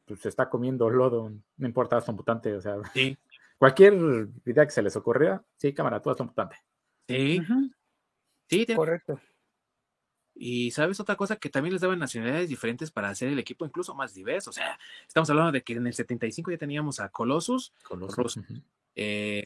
pues, se está comiendo lodo, no importa, hazlo mutante. O sea, cualquier idea que se les ocurriera, sí, cámara, tú hazlo mutante. Sí. Sí, correcto. Y sabes otra cosa que también les daban nacionalidades diferentes para hacer el equipo incluso más diverso. O sea, estamos hablando de que en el 75 ya teníamos a Colossus, Colossus eh,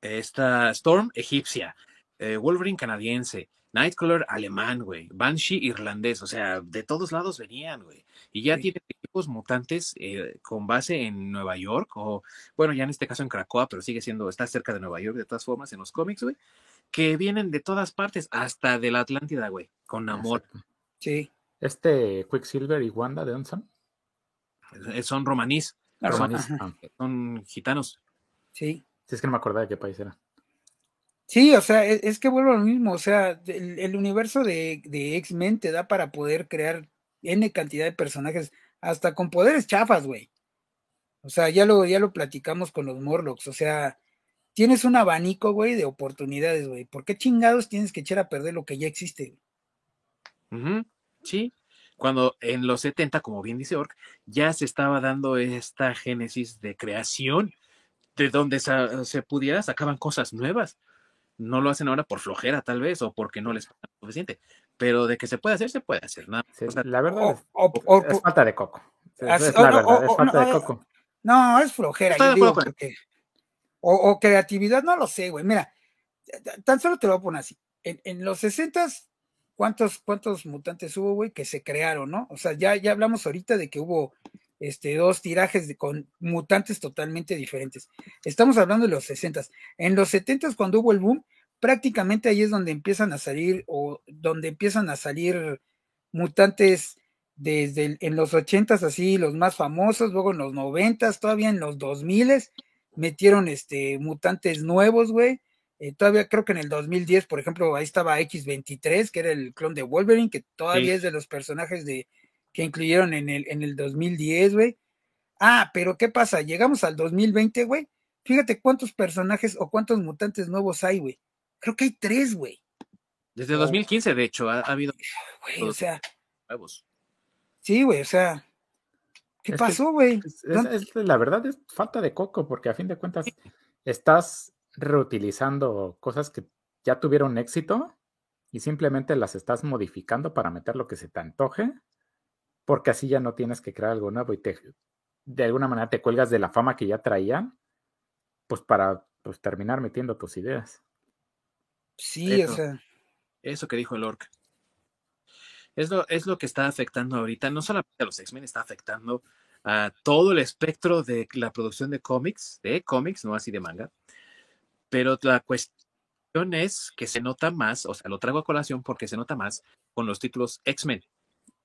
esta Storm egipcia, eh, Wolverine canadiense, Nightcrawler alemán, güey, Banshee irlandés, o sea, de todos lados venían, güey. Y ya tienen mutantes eh, con base en Nueva York, o bueno, ya en este caso en Cracoa, pero sigue siendo, está cerca de Nueva York de todas formas en los cómics, güey que vienen de todas partes, hasta de la Atlántida, güey, con amor. Sí. Este Quicksilver y Wanda, ¿de dónde son? Eh, son romanís. romanís. Ah. Son gitanos. Sí. Sí, es que no me acordaba de qué país era. Sí, o sea, e, es, que vuelvo a lo mismo, o sea, el, universo de, de X-Men te da para poder crear N cantidad de personajes, hasta con poderes chafas, güey. O sea, ya lo, ya lo platicamos con los Morlocks, o sea, tienes un abanico, güey, de oportunidades, güey. ¿Por qué chingados tienes que echar a perder lo que ya existe? Sí. cuando en los 70, como bien dice Ork, ya se estaba dando esta génesis de creación, de donde se, pudiera sacaban cosas nuevas. No lo hacen ahora por flojera, tal vez, o porque no les pagan suficiente. Pero de que se puede hacer, se puede hacer. Nada. la verdad es, falta de coco. Es, la verdad, es falta de eh, coco. No, es flojera. Yo digo o, o, creatividad, no lo sé, güey. Mira, tan solo te lo voy a poner así. En, en los 60 ¿cuántos, cuántos mutantes hubo, güey, que se crearon, ¿no? O sea, ya, ya hablamos ahorita de que hubo este, dos tirajes de, con mutantes totalmente diferentes. Estamos hablando de los 60. En los 70 cuando hubo el boom, prácticamente ahí es donde empiezan a salir o donde empiezan a salir mutantes desde en los 80 así los más famosos, luego en los 90 todavía en los 2000 metieron este mutantes nuevos, güey. Eh, todavía creo que en el 2010, por ejemplo, ahí estaba X23, que era el clon de Wolverine, que todavía es de los personajes de que incluyeron en el, en el 2010, güey. Ah, pero ¿qué pasa? Llegamos al 2020, güey. Fíjate cuántos personajes o cuántos mutantes nuevos hay, güey. Creo que hay tres, güey. Desde 2015, de hecho, ha, habido. Güey, o sea. Nuevos. Sí, güey, o sea. ¿Qué pasó, güey? la verdad es falta de coco, porque a fin de cuentas estás reutilizando cosas que ya tuvieron éxito y simplemente las estás modificando para meter lo que se te antoje, porque así ya no tienes que crear algo nuevo y te, de alguna manera te cuelgas de la fama que ya traían, pues para pues, terminar metiendo tus ideas. Sí, eso, o sea. Eso que dijo el Orc. Es lo, es lo que está afectando ahorita, no solamente a los X-Men, está afectando a todo el espectro de la producción de cómics, de cómics, no así de manga, pero la cuestión es que se nota más, o sea, lo traigo a colación porque se nota más con los títulos X-Men.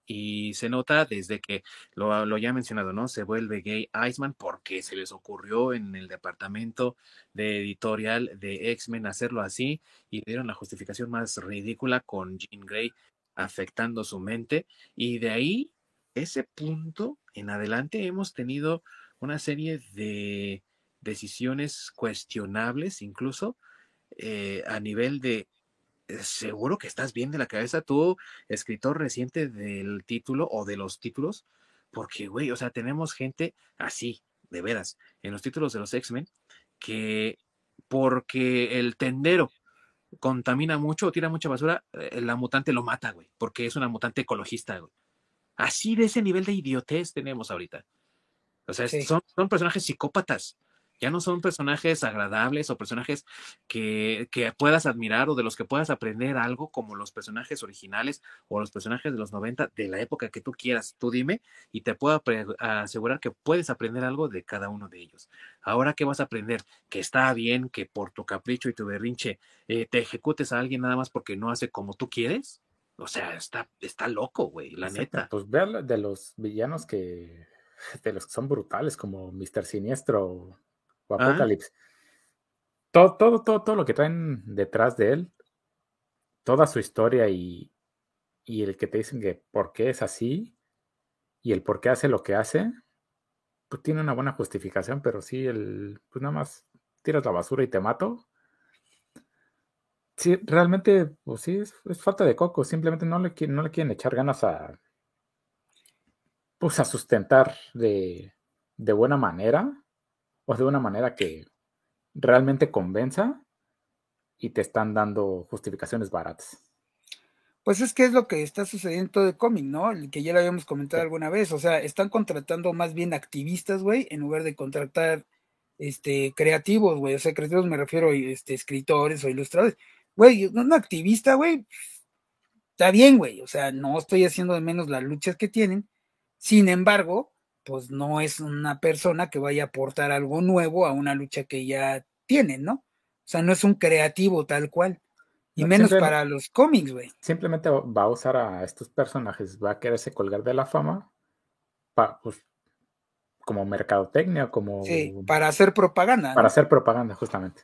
Y se nota desde que lo, lo ya mencionado, ¿no? Se vuelve gay Iceman porque se les ocurrió en el departamento de editorial de X-Men hacerlo así y dieron la justificación más ridícula con Jean Grey afectando su mente. Y de ahí, ese punto en adelante, hemos tenido una serie de decisiones cuestionables incluso eh, a nivel de seguro que estás bien de la cabeza tú, escritor reciente del título o de los títulos, porque, güey, o sea, tenemos gente así, de veras, en los títulos de los X-Men, que porque el tendero contamina mucho o tira mucha basura, eh, la mutante lo mata, güey, porque es una mutante ecologista, güey. Así de ese nivel de idiotez tenemos ahorita. O sea, son, son personajes psicópatas ya no son personajes agradables o personajes que, puedas admirar o de los que puedas aprender algo como los personajes originales o los personajes de los 90 de la época que tú quieras. Tú dime y te puedo asegurar que puedes aprender algo de cada uno de ellos. Ahora, ¿qué vas a aprender? Que está bien que por tu capricho y tu berrinche eh, te ejecutes a alguien nada más porque no hace como tú quieres. O sea, está, está loco, güey, la neta. Pues ver de los villanos que, de los que son brutales, como Mr. Siniestro o Apocalypse. Todo, todo, todo, todo lo que traen detrás de él, toda su historia y, y el que te dicen que por qué es así y el por qué hace lo que hace, pues tiene una buena justificación, pero sí, el, pues nada más tiras la basura y te mato. Sí, realmente, pues sí, es, falta de coco, simplemente no le, no le quieren echar ganas a, pues a sustentar de, de buena manera o de una manera que realmente convenza y te están dando justificaciones baratas. Pues es que es lo que está sucediendo en todo el cómic, ¿no? Que ya lo habíamos comentado alguna vez. O sea, están contratando más bien activistas, güey, en lugar de contratar este, creativos, güey. O sea, creativos me refiero a este, escritores o ilustradores. Güey, un activista, güey, está bien, güey. O sea, no estoy haciendo de menos las luchas que tienen. Sin embargo, pues no es una persona que vaya a aportar algo nuevo a una lucha que ya tienen, ¿no? O sea, no es un creativo tal cual. Y menos para los cómics, güey. Simplemente va a usar a estos personajes, va a quererse colgar de la fama, para, pues, como mercadotecnia, como... Sí, para hacer propaganda. Para hacer propaganda, justamente.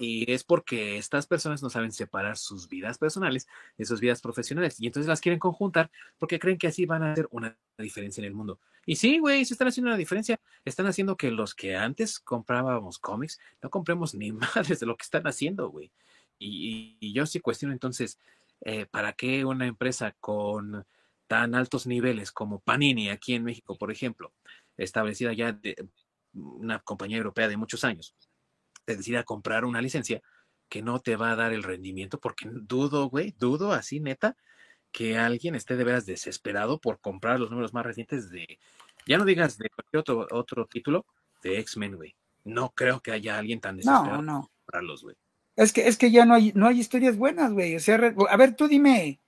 y es porque estas personas no saben separar sus vidas personales de sus vidas profesionales y entonces las quieren conjuntar porque creen que así van a hacer una diferencia en el mundo. Y sí, güey, se están haciendo una diferencia. Están haciendo que los que antes comprábamos cómics no compremos ni más de lo que están haciendo, güey. Y, yo sí cuestiono entonces, eh, ¿para qué una empresa con tan altos niveles como Panini aquí en México, por ejemplo, establecida ya de una compañía europea de muchos años, te decida comprar una licencia que no te va a dar el rendimiento, porque dudo, güey, dudo así, neta, que alguien esté de veras desesperado por comprar los números más recientes de, ya no digas de cualquier otro, otro título, de X-Men, güey. No creo que haya alguien tan desesperado no, no. por comprarlos, güey. Es que, es que ya no hay, no hay historias buenas, güey. O sea, a ver, tú dime,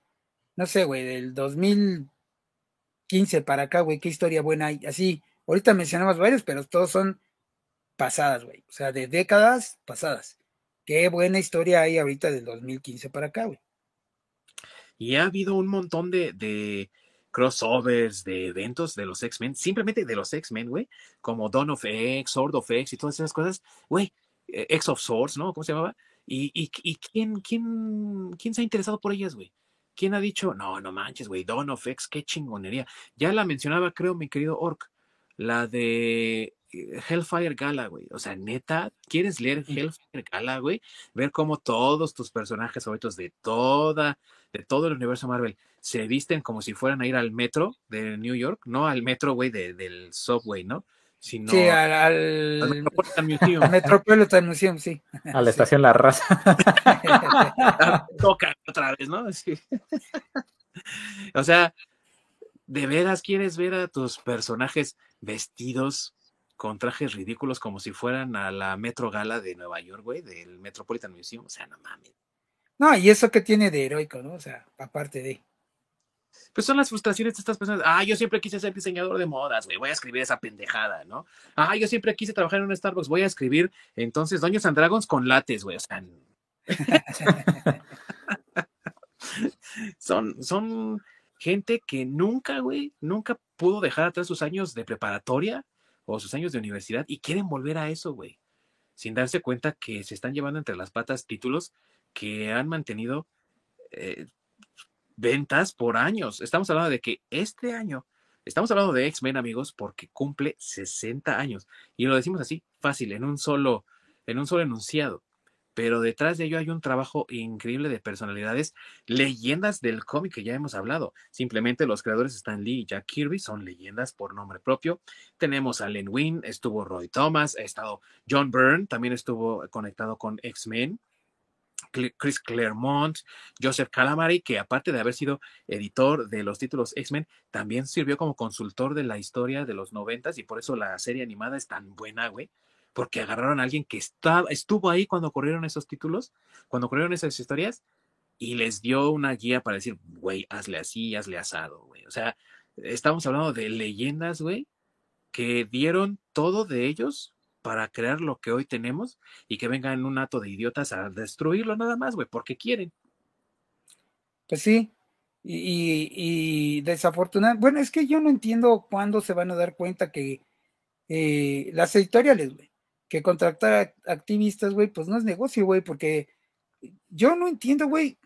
no sé, güey, del 2015 para acá, güey, qué historia buena hay. Así, ahorita mencionamos varios, pero todos son pasadas, güey. O sea, de décadas pasadas. Qué buena historia hay ahorita del 2015 para acá, güey. Y ha habido un montón de, de crossovers, de eventos de los X-Men, simplemente de los X-Men, güey, como Dawn of X, Sword of X y todas esas cosas, güey, eh, X of Swords, ¿no? ¿Cómo se llamaba? ¿Y, y, y quién, quién, quién se ha interesado por ellas, güey? ¿Quién ha dicho, no, no manches, güey, Dawn of X, qué chingonería? Ya la mencionaba, creo, mi querido Orc, la de eh, Hellfire Gala, güey. O sea, neta, ¿quieres leer Hellfire Gala, güey? Ver cómo todos tus personajes favoritos de toda, de todo el universo Marvel se visten como si fueran a ir al metro de New York, no al metro, güey, de, del subway, ¿no? Sino sí, al, al... Metropolitan Museum. Metropolitan Museum, sí. A la estación La Raza. Toca otra vez, ¿no? Sí. o sea, ¿de veras quieres ver a tus personajes vestidos con trajes ridículos como si fueran a la Metro Gala de Nueva York, güey, del Metropolitan Museum? O sea, no mames. No, y eso que tiene de heroico, ¿no? O sea, aparte de. Pues son las frustraciones de estas personas. Ah, yo siempre quise ser diseñador de modas, güey. Voy a escribir esa pendejada, ¿no? Ah, yo siempre quise trabajar en un Starbucks. Voy a escribir entonces Doños and Dragons con lates, güey. O sea. son, son gente que nunca, güey, nunca pudo dejar atrás sus años de preparatoria o sus años de universidad y quieren volver a eso, güey. Sin darse cuenta que se están llevando entre las patas títulos que han mantenido eh, ventas por años. Estamos hablando de que este año, estamos hablando de X-Men, amigos, porque cumple 60 años. Y lo decimos así, fácil, en un solo, en un solo enunciado. Pero detrás de ello hay un trabajo increíble de personalidades, leyendas del cómic que ya hemos hablado. Simplemente los creadores Stan Lee y Jack Kirby son leyendas por nombre propio. Tenemos a Len Wein, estuvo Roy Thomas, ha estado John Byrne, también estuvo conectado con X-Men. Chris Claremont, Joseph Calamari, que aparte de haber sido editor de los títulos X-Men, también sirvió como consultor de la historia de los noventas y por eso la serie animada es tan buena, güey, porque agarraron a alguien que estaba, estuvo ahí cuando ocurrieron esos títulos, cuando ocurrieron esas historias y les dio una guía para decir, güey, hazle así, hazle asado, güey. O sea, estamos hablando de leyendas, güey, que dieron todo de ellos para crear lo que hoy tenemos y que vengan un ato de idiotas a destruirlo nada más, güey, porque quieren. Pues sí, y, desafortunadamente, bueno, es que yo no entiendo cuándo se van a dar cuenta que eh, las editoriales, güey, que contratar activistas, güey, pues no es negocio, güey, porque yo no entiendo, güey,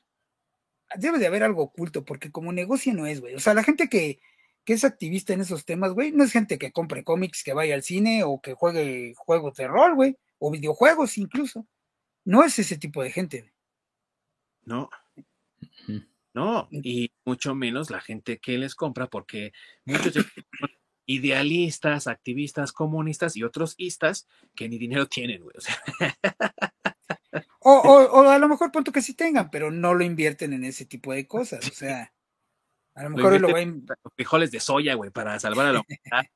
debe de haber algo oculto, porque como negocio no es, güey, o sea, la gente que, que es activista en esos temas, güey, no es gente que compre cómics, que vaya al cine o que juegue juegos de rol, güey, o videojuegos incluso. No es ese tipo de gente. No. No, y mucho menos la gente que les compra, porque muchos son idealistas, activistas, comunistas y otros istas que ni dinero tienen, güey. O, o, a lo mejor punto que sí tengan, pero no lo invierten en ese tipo de cosas. O sea, a lo mejor lo, va a... frijoles de soya, güey, para salvar a la humanidad.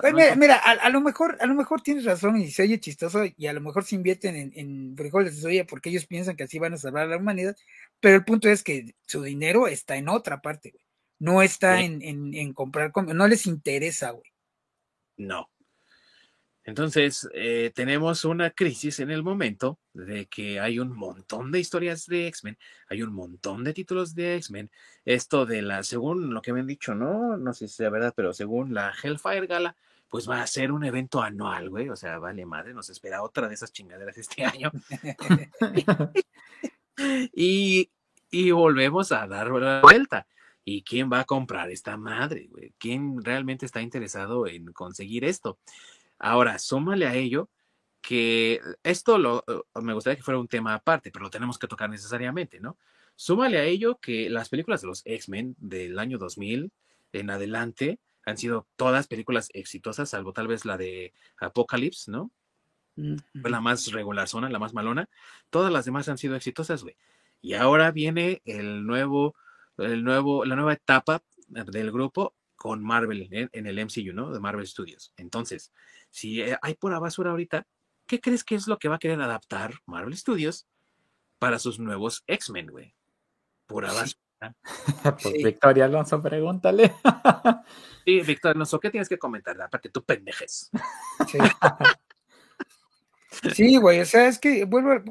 Pues mira, a, lo mejor, a lo mejor tienes razón y se oye chistoso y a lo mejor se invierten en, frijoles de soya porque ellos piensan que así van a salvar a la humanidad, pero el punto es que su dinero está en otra parte, güey. No está en, en, en, comprar, no les interesa, güey. No, entonces, eh, tenemos una crisis en el momento de que hay un montón de historias de X-Men, hay un montón de títulos de X-Men. Esto de la, según lo que me han dicho, no, no sé si es verdad, pero según la Hellfire Gala, pues va a ser un evento anual, güey. O sea, vale madre, nos espera otra de esas chingaderas este año. y, y volvemos a dar la vuelta. ¿Y quién va a comprar esta madre, güey? ¿Quién realmente está interesado en conseguir esto? Ahora, súmale a ello que esto lo, me gustaría que fuera un tema aparte, pero lo tenemos que tocar necesariamente, ¿no? Súmale a ello que las películas de los X-Men del año 2000 en adelante han sido todas películas exitosas, salvo tal vez la de Apocalypse, ¿no? Fue la más regular zona, la más malona. Todas las demás han sido exitosas, güey. Y ahora viene el nuevo, el nuevo, la nueva etapa del grupo con Marvel en, el MCU, ¿no? De Marvel Studios. Entonces, si eh, hay pura basura ahorita, ¿qué crees que es lo que va a querer adaptar Marvel Studios para sus nuevos X-Men, güey? Pura basura. pues Victoria Alonso, pregúntale. sí, Victoria Alonso, ¿qué tienes que comentar? Aparte, tú pendejes. Sí. Sí, güey, o sea, es que vuelvo a...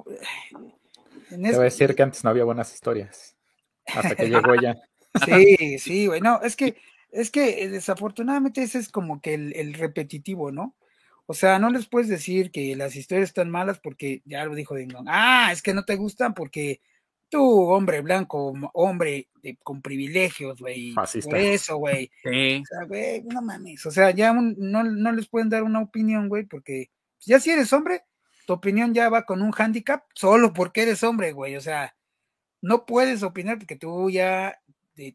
Te voy a decir que antes no había buenas historias. Hasta que llegó ella. Sí, sí, güey. No, es que, es que eh, desafortunadamente ese es como que el, repetitivo, ¿no? O sea, no les puedes decir que las historias están malas porque ya lo dijo Dingón. Ah, es que no te gustan porque tú, hombre blanco, hombre con privilegios, güey. Por eso, güey. Sí. O sea, güey, no mames. O sea, ya no, no les pueden dar una opinión, güey, porque ya si eres hombre, tu opinión ya va con un handicap solo porque eres hombre, güey. O sea, no puedes opinar porque tú ya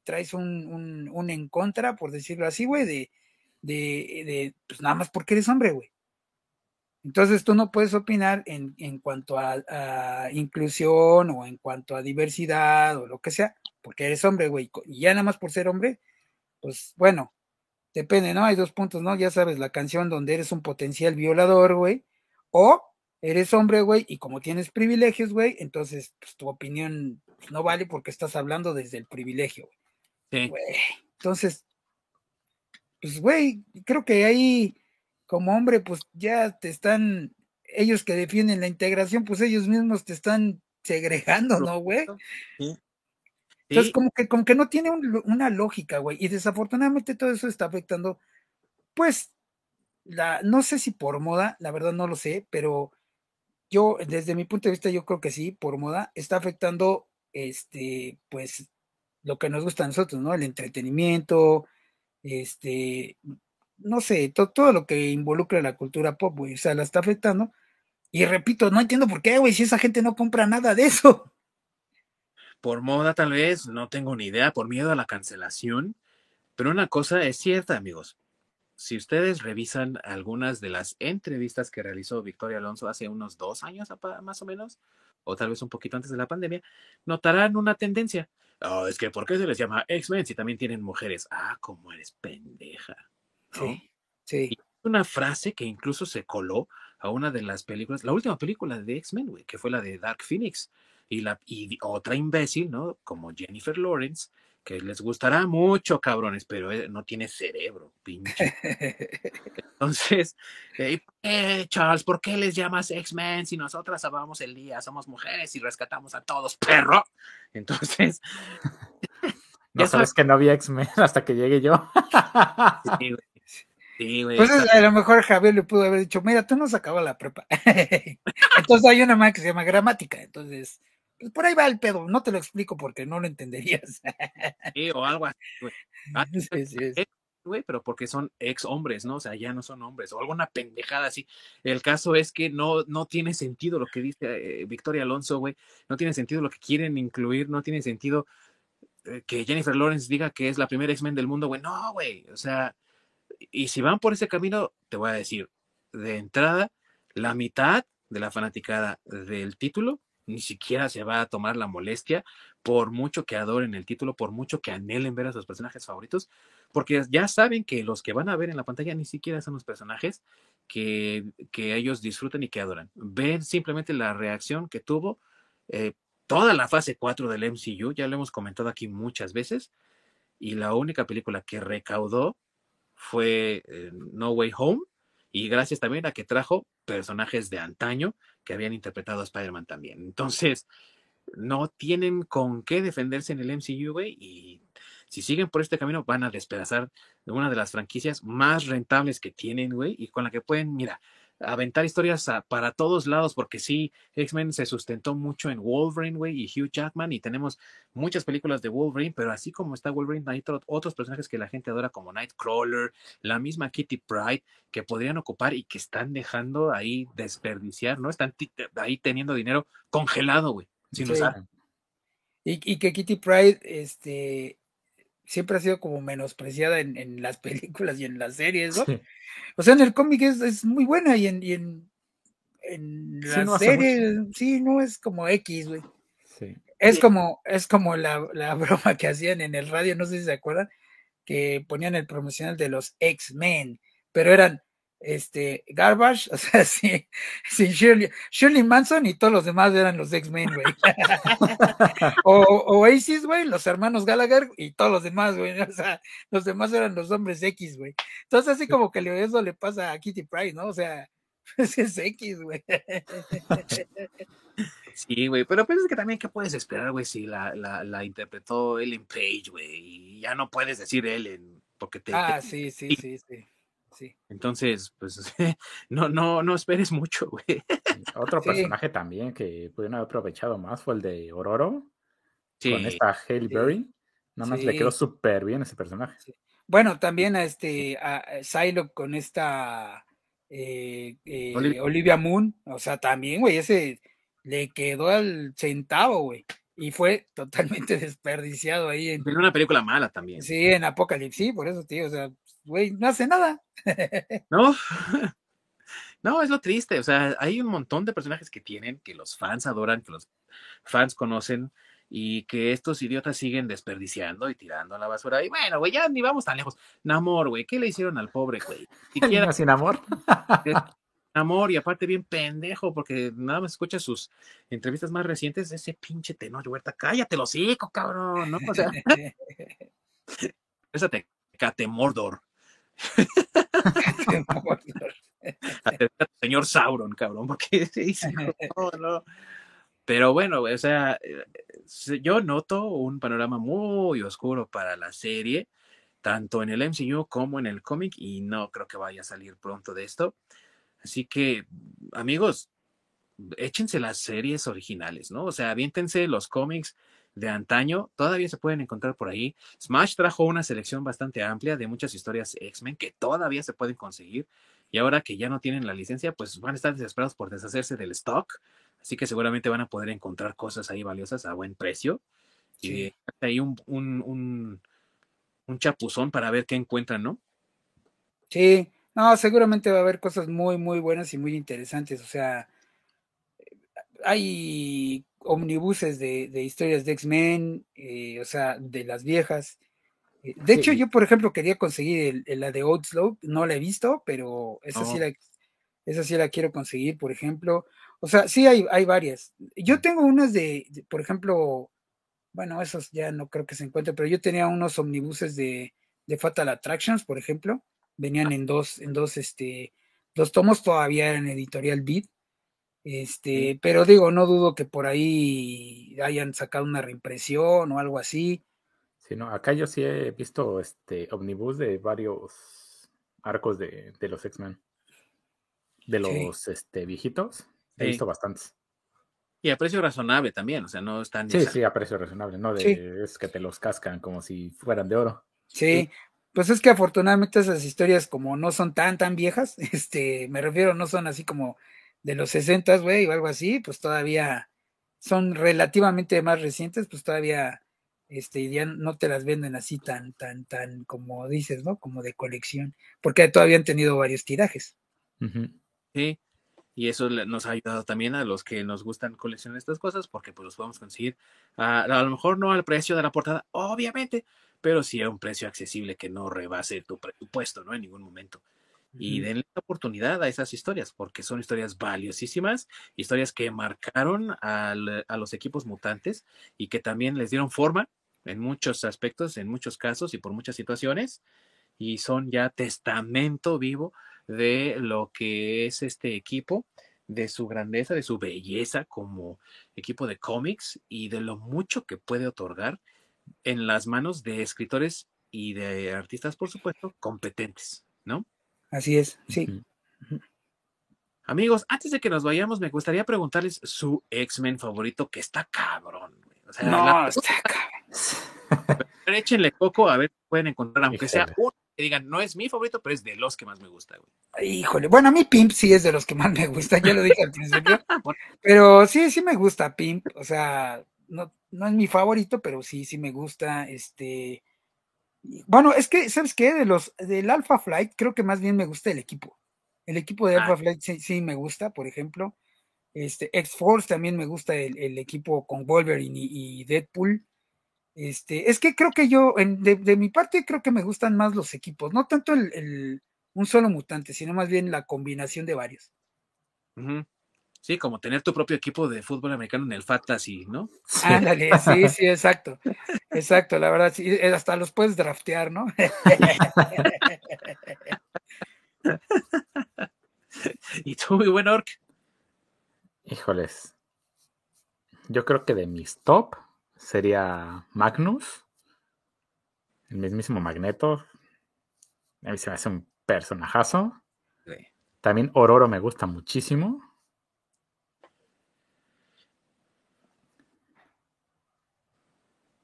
traes un, un, en contra, por decirlo así, güey, de, de, de, pues nada más porque eres hombre, güey. Entonces tú no puedes opinar en, en cuanto a, a, inclusión o en cuanto a diversidad o lo que sea, porque eres hombre, güey. Y ya nada más por ser hombre, pues bueno, depende, ¿no? Hay dos puntos, ¿no? Ya sabes, la canción donde eres un potencial violador, güey, o eres hombre, güey, y como tienes privilegios, güey, entonces pues, tu opinión no vale porque estás hablando desde el privilegio. Sí. Entonces, pues, güey, creo que ahí, como hombre, pues ya te están, ellos que defienden la integración, pues ellos mismos te están segregando, ¿no, güey? Sí. Entonces, como que, como que no tiene una lógica, güey. Y desafortunadamente todo eso está afectando, pues, la, no sé si por moda, la verdad no lo sé, pero yo, desde mi punto de vista, yo creo que sí, por moda, está afectando, este, pues, lo que nos gusta a nosotros, ¿no? El entretenimiento, este, no sé, todo lo que involucra la cultura pop, güey, o sea, la está afectando. Y repito, no entiendo por qué, güey, si esa gente no compra nada de eso por moda tal vez, no tengo ni idea, por miedo a la cancelación. Pero una cosa es cierta, amigos. Si ustedes revisan algunas de las entrevistas que realizó Victoria Alonso hace unos dos años más o menos, o tal vez un poquito antes de la pandemia, notarán una tendencia. Oh, es que ¿por qué se les llama X-Men si también tienen mujeres? Ah, como eres pendeja. Sí, sí. una frase que incluso se coló a una de las películas, la última película de X-Men, que fue la de Dark Phoenix, y, la, y otra imbécil, ¿no? Como Jennifer Lawrence, que les gustará mucho, cabrones, pero eh, no tiene cerebro, pinche. Entonces, eh, Charles, ¿por qué les llamas X-Men si nosotras salvamos el día, somos mujeres y rescatamos a todos, perro? Entonces... no sabes que no había X-Men hasta que llegue yo. sí, güey. pues a lo mejor Javier le pudo haber dicho, mira, tú no sacabas la prepa. entonces hay una más que se llama gramática, entonces pues, por ahí va el pedo, no te lo explico porque no lo entenderías. Sí, o algo así, güey. Ah, güey, pero porque son ex hombres, ¿no? O sea, ya no son hombres, o alguna pendejada así. El caso es que no, no tiene sentido lo que dice eh, Victoria Alonso, güey. No tiene sentido lo que quieren incluir, no tiene sentido eh, que Jennifer Lawrence diga que es la primera X-Men del mundo, güey. No, güey. O sea, y si van por ese camino, te voy a decir, de entrada, la mitad de la fanaticada del título ni siquiera se va a tomar la molestia, por mucho que adoren el título, por mucho que anhelen ver a sus personajes favoritos, porque ya saben que los que van a ver en la pantalla ni siquiera son los personajes que, que ellos disfrutan y que adoran. Ven simplemente la reacción que tuvo eh, toda la fase 4 del MCU, ya lo hemos comentado aquí muchas veces, y la única película que recaudó fue No Way Home, y gracias también a que trajo personajes de antaño que habían interpretado a Spider-Man también. Entonces, no tienen con qué defenderse en el MCU, güey, y si siguen por este camino van a despedazar una de las franquicias más rentables que tienen, güey, y con la que pueden, mira, aventar historias para todos lados, porque sí, X-Men se sustentó mucho en Wolverine, güey, y Hugh Jackman, y tenemos muchas películas de Wolverine, pero así como está Wolverine, hay otros personajes que la gente adora, como Nightcrawler, la misma Kitty Pride, que podrían ocupar y que están dejando ahí desperdiciar, ¿no? Están ahí teniendo dinero congelado, güey, sin usar. Y, y, que Kitty Pride, este, siempre ha sido como menospreciada en, en, las películas y en las series, ¿no? O sea, en el cómic es, es, muy buena y en, y en, en la serie, sí, no es como X, güey. Sí. Es como, es como la, la, broma que hacían en el radio, no sé si se acuerdan, que ponían el promocional de los X-Men, pero eran este, Garbage, o sea, sí, sí Shirley, Shirley, Manson y todos los demás eran los X-Men, güey. o, Oasis, güey, los hermanos Gallagher y todos los demás, güey. O sea, los demás eran los hombres X, güey. Entonces, así como que eso le pasa a Kitty Price, ¿no? O sea, es X, güey. Sí, güey, pero pues es que también, ¿qué puedes esperar, güey? Si la, la, la interpretó Ellen Page, güey, y ya no puedes decir Ellen, porque te... Ah, sí, sí, sí, sí. Entonces, pues no, no, no esperes mucho, güey. Otro personaje también que pudieron haber aprovechado más fue el de Ororo. Con esta Halle Berry. Nada más le quedó súper bien ese personaje. Bueno, también a este a Psylocke con esta eh, eh, Olivia. Moon. O sea, también, güey, ese le quedó al centavo, güey. Y fue totalmente desperdiciado ahí. En una película mala también. Sí, en Apocalipsis, por eso, tío. O sea, güey, no hace nada. No, no, es lo triste. O sea, hay un montón de personajes que tienen, que los fans adoran, que los fans conocen y que estos idiotas siguen desperdiciando y tirando a la basura. Y bueno, güey, ya ni vamos tan lejos. Namor, güey, ¿qué le hicieron al pobre, güey? Siquiera sin amor. amor y aparte bien pendejo porque nada más escucha sus entrevistas más recientes ese pinche tenor huerta cállate los hocico cabrón no o sea esa te cate Mordor señor Sauron, cabrón, porque Pero bueno, o sea, eh, yo noto un panorama muy oscuro para la serie, tanto en el MCU como en el cómic, y no creo que vaya a salir pronto de esto. Así que, amigos, échense las series originales, ¿no? O sea, aviéntense los cómics de antaño, todavía se pueden encontrar por ahí. Smash trajo una selección bastante amplia de muchas historias X-Men que todavía se pueden conseguir y ahora que ya no tienen la licencia, pues van a estar desesperados por deshacerse del stock, así que seguramente van a poder encontrar cosas ahí valiosas a buen precio. Y hay un, un, un, chapuzón para ver qué encuentran, ¿no? Sí, no, seguramente va a haber cosas muy, muy buenas y muy interesantes. O sea, hay omnibuses de, historias de X-Men, eh, o sea, de las viejas. Eh, de hecho, yo, por ejemplo, quería conseguir la de Outslow, no la he visto, pero esa, sí la, esa sí la quiero conseguir, por ejemplo. O sea, sí hay, hay varias. Yo tengo unas de, por ejemplo, bueno, esos ya no creo que se encuentren, pero yo tenía unos omnibuses de, de Fatal Attractions, por ejemplo. Venían en dos, en dos, este, dos tomos, todavía en editorial Beat. Este, pero digo, no dudo que por ahí hayan sacado una reimpresión o algo así. Sí, no, acá yo sí he visto este omnibus de varios arcos de, los X-Men. De los este, viejitos. He visto bastantes. Y a precio razonable también, o sea, no están. Sí, sí, a precio razonable, no de, es que te los cascan como si fueran de oro. Sí, pues es que afortunadamente esas historias, como no son tan, tan viejas, este, me refiero, no son así como de los 60, güey, o algo así, pues todavía son relativamente más recientes, pues todavía este, ya no te las venden así tan, tan, tan como dices, ¿no? Como de colección, porque todavía han tenido varios tirajes. Sí, y eso nos ha ayudado también a los que nos gustan coleccionar estas cosas, porque pues los podemos conseguir a, a lo mejor no al precio de la portada, obviamente, pero sí a un precio accesible que no rebase tu presupuesto, ¿no? En ningún momento y denle la oportunidad a esas historias, porque son historias valiosísimas, historias que marcaron a los equipos mutantes y que también les dieron forma en muchos aspectos, en muchos casos y por muchas situaciones, y son ya testamento vivo de lo que es este equipo, de su grandeza, de su belleza como equipo de cómics y de lo mucho que puede otorgar en las manos de escritores y de artistas, por supuesto, competentes, ¿no? Así es, sí. Amigos, antes de que nos vayamos, me gustaría preguntarles su X-Men favorito, que está cabrón, güey. O sea, No, la- está cabrón. échenle coco a ver si pueden encontrar, aunque sea uno que digan, no es mi favorito, pero es de los que más me gusta, güey. Híjole, bueno, a mí Pimp sí es de los que más me gusta, ya lo dije al principio. Pero sí, sí me gusta Pimp, o sea, no, no es mi favorito, pero sí, sí me gusta. Este, bueno, es que, ¿sabes qué? De los, del Alpha Flight, creo que más bien me gusta el equipo. El equipo de Ah. Alpha Flight sí, sí me gusta, por ejemplo. Este, X-Force también me gusta el, el equipo con Wolverine y, y Deadpool. Este, es que creo que yo, en- de, de mi parte, creo que me gustan más los equipos, no tanto el, el- un solo mutante, sino más bien la combinación de varios. Ujú. Sí, como tener tu propio equipo de fútbol americano en el Fantasy, ¿no? Sí. Ándale, sí, sí, exacto. Exacto, la verdad, sí, eh, hasta los puedes draftear, ¿no? Y tú, muy buen orc. Híjoles. Yo creo que de mis top sería Magnus, el mismísimo Magneto. A mí se me hace un personajazo. También Ororo me gusta muchísimo.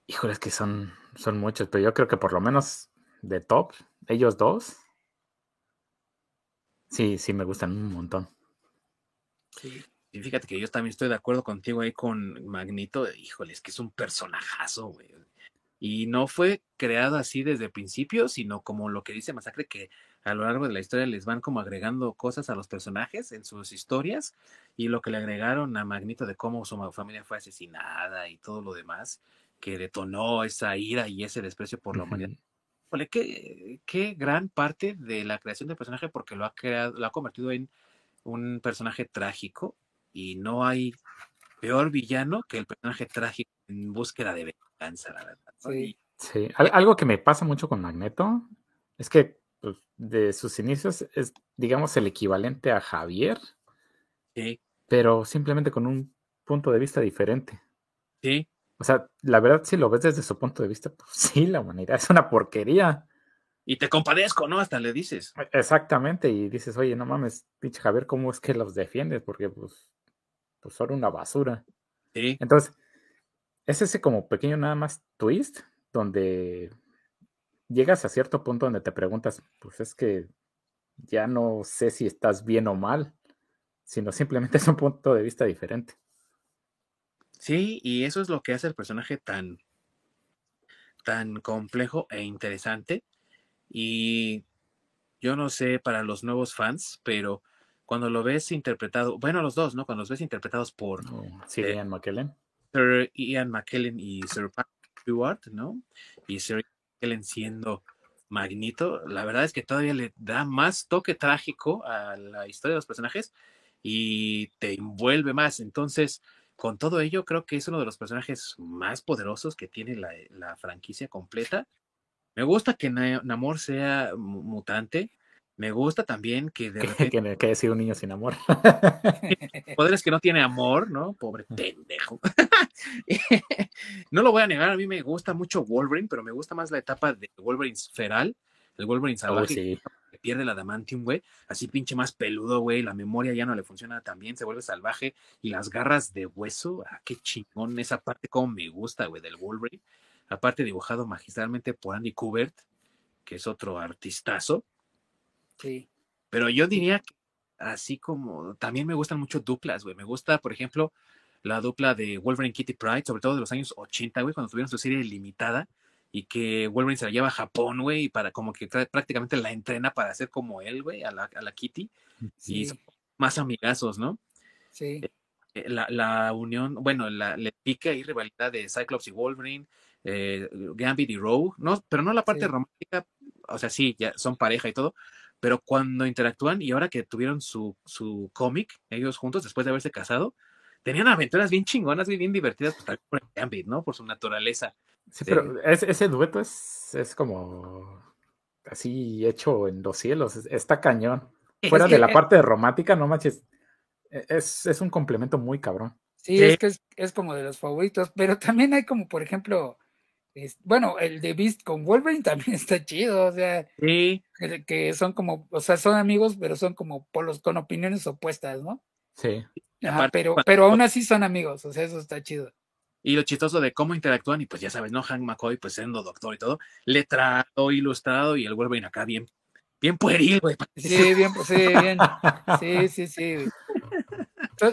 Híjole, es que son, son muchos, pero yo creo que por lo menos de top, ellos dos. Sí, sí me gustan un montón. Sí. Y fíjate que yo también estoy de acuerdo contigo ahí con Magnito. Híjole, es que es un personajazo, güey. Y no fue creado así desde el principio, sino como lo que dice Masacre, que a lo largo de la historia les van como agregando cosas a los personajes en sus historias. Y lo que le agregaron a Magnito de cómo su familia fue asesinada y todo lo demás, que detonó esa ira y ese desprecio por la humanidad. Híjole, qué, qué gran parte de la creación del personaje porque lo ha creado, lo ha convertido en un personaje trágico y no hay peor villano que el personaje trágico en búsqueda de venganza, la verdad. ¿no? Sí. Sí, al- algo que me pasa mucho con Magneto es que pues, de sus inicios es, digamos, el equivalente a Javier, sí, pero simplemente con un punto de vista diferente. sí, O sea, la verdad, si lo ves desde su punto de vista, pues sí, la humanidad es una porquería. y te compadezco, ¿no? Hasta le dices. Exactamente, y dices, oye, no mames, pinche Javier, ¿cómo es que los defiendes? Porque pues, pues son una basura. Sí, Entonces, es ese como pequeño nada más twist donde llegas a cierto punto donde te preguntas, pues es que ya no sé si estás bien o mal, sino simplemente es un punto de vista diferente. Sí, y eso es lo que hace el personaje tan, tan complejo e interesante. Y yo no sé para los nuevos fans, pero cuando lo ves interpretado, bueno, los dos, ¿no? Cuando los ves interpretados por Oh, sí, Eh, Ian McKellen. Sir Ian McKellen y Sir Patrick Stewart, ¿no? Y Sir Ian McKellen siendo Magnito, la verdad es que todavía le da más toque trágico a la historia de los personajes y te envuelve más. Entonces, con todo ello, creo que es uno de los personajes más poderosos que tiene la, la franquicia completa. Me gusta que Na- Namor sea mu- mutante. Me gusta también que de Que, repente que, que decir un niño sin amor. poderes que no tiene amor, ¿no? Pobre pendejo. no lo voy a negar, a mí me gusta mucho Wolverine, pero me gusta más la etapa de Wolverine feral, el Wolverine Oh, salvaje sí. que pierde la adamantium, güey, así pinche más peludo, güey, la memoria ya no le funciona tan bien, se vuelve salvaje y las garras de hueso, ah, qué chingón, esa parte como me gusta, güey, del Wolverine, aparte dibujado magistralmente por Andy Kubert, que es otro artistazo, Sí. pero yo diría que así como también me gustan mucho duplas, güey. Me gusta, por ejemplo, la dupla de Wolverine Kitty Pride, sobre todo de los años 80, güey, cuando tuvieron su serie limitada y que Wolverine se la lleva a Japón, güey, y para como que prácticamente la entrena para ser como él, güey, a la, a la Kitty. Y Sí, son más amigazos, ¿no? sí, Eh, La, la unión, bueno, la, le pica ahí rivalidad de Cyclops y Wolverine, eh, Gambit y Rogue, no, pero no la parte Sí. romántica, o sea, sí, ya son pareja y todo, pero cuando interactúan y ahora que tuvieron su, su cómic, ellos juntos, después de haberse casado, tenían aventuras bien chingonas, bien divertidas, por Gambit, ¿no? Por su naturaleza. Sí, Sí. pero es- ese dueto es, es como así hecho en los cielos. es- Está cañón. Fuera Es de la eh, parte romántica, no manches. e- Es, es un complemento muy cabrón. Sí, Sí. es que es, es como de los favoritos, pero también hay como, por ejemplo, bueno, el de Beast con Wolverine también está chido, o sea, sí. que, son como, o sea, son amigos, pero son como polos con opiniones opuestas, ¿no? Sí. pero, pero aún así son amigos, o sea, eso está chido. Y lo chistoso de cómo interactúan, y pues ya sabes, ¿no? Hank McCoy, pues siendo doctor y todo, letrado, ilustrado, y el Wolverine acá bien, bien pueril, güey. Sí, bien, sí, bien. Sí, sí, sí.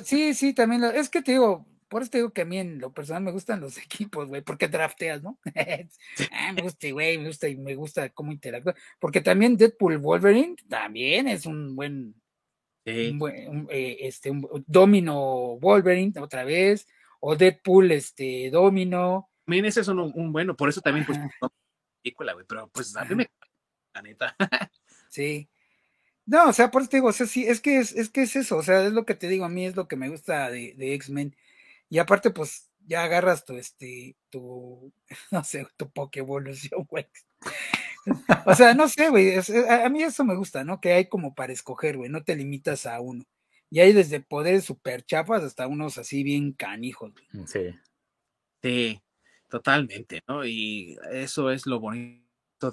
Sí, sí, también, es que te digo, por eso te digo que a mí en lo personal me gustan los equipos, güey, porque drafteas, ¿no? ah, me gusta, güey, me gusta y me gusta cómo interactúa. Porque también Deadpool Wolverine también es un buen, un buen eh, este, un domino Wolverine otra vez, o Deadpool, este, domino. Miren, ese es un, un bueno, por eso también, pues, película, güey, pero pues a mí me, la neta. sí. No, o sea, por eso te digo, o sea, sí, es que es, es que es eso, o sea, es lo que te digo, a mí es lo que me gusta de, de X-Men y aparte, pues ya agarras tu, este, tu, no sé, tu Pokevolución, güey. o sea, no sé, güey, a, mí eso me gusta, ¿no? Que hay como para escoger, güey, no te limitas a uno. Y hay desde poderes super chafas hasta unos así bien canijos, güey. Mm, sí. Sí, totalmente, ¿no? Y eso es lo bonito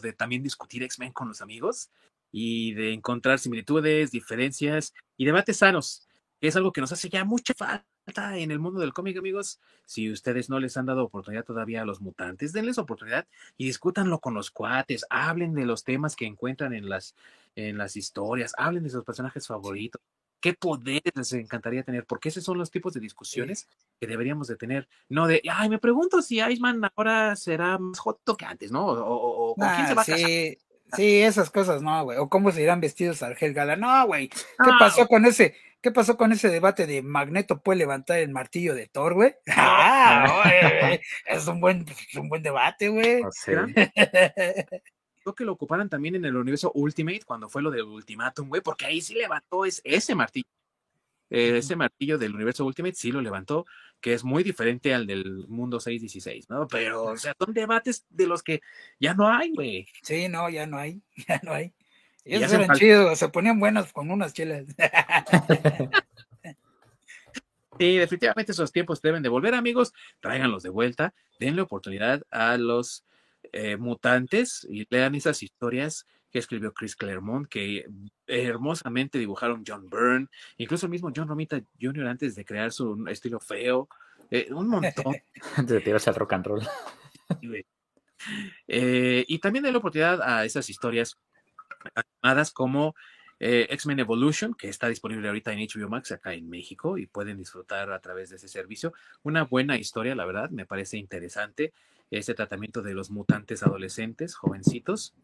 de también discutir X-Men con los amigos y de encontrar similitudes, diferencias y debates sanos, que es algo que nos hace ya mucha falta en el mundo del cómic, amigos. Si ustedes no les han dado oportunidad todavía a los mutantes, denles oportunidad y discútanlo con los cuates, hablen de los temas que encuentran en las, en las historias, hablen de sus personajes favoritos. ¿Qué poderes les encantaría tener? Porque esos son los tipos de discusiones que deberíamos de tener. No de, ay, me pregunto si Iceman ahora será más joto que antes, ¿no? O, con quién se va a casar. Sí, esas cosas, no, güey. O cómo se irán vestidos Argel Gala. No, güey. ¿Qué pasó con ese? ¿Qué pasó con ese debate de Magneto puede levantar el martillo de Thor, güey? Ah, es un buen, un buen debate, güey. Creo que lo ocuparan también en el universo Ultimate cuando fue lo del Ultimatum, güey, porque ahí sí levantó ese martillo. Eh, ese martillo del universo Ultimate sí lo levantó, que es muy diferente al del mundo 616, ¿no? Pero, o sea, son debates de los que ya no hay, güey. Sí, no, ya no hay, ya no hay. Esos eran chidos, se ponían buenos con unas chelas. Sí, definitivamente esos tiempos deben de volver, amigos. Tráiganlos de vuelta, denle oportunidad a los eh, mutantes y lean esas historias que escribió Chris Claremont, que hermosamente dibujaron John Byrne, incluso el mismo John Romita Jr. antes de crear su estilo feo, eh, un montón. Antes de tirarse al rock and roll. Eh, y también denle oportunidad a esas historias animadas como eh, X-Men Evolution, que está disponible ahorita en HBO Max acá en México y pueden disfrutar a través de ese servicio. Una buena historia, la verdad, me parece interesante ese tratamiento de los mutantes adolescentes, jovencitos.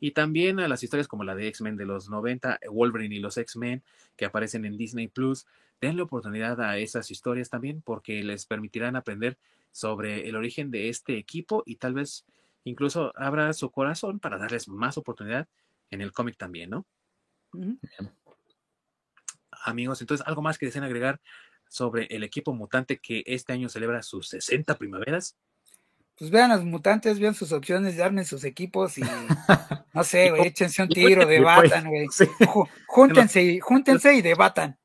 Y también a las historias como la de X-Men de los 90, Wolverine y los X-Men, que aparecen en Disney Plus. Denle oportunidad a esas historias también porque les permitirán aprender sobre el origen de este equipo y tal vez incluso abra su corazón para darles más oportunidad en el cómic también, ¿no? Amigos, entonces, ¿algo más que deseen agregar sobre el equipo mutante que este año celebra sus 60 primaveras? Pues vean los mutantes, vean sus opciones, armen sus equipos y no sé, güey, échense un tiro, debatan, güey. Júntense, júntense y debatan.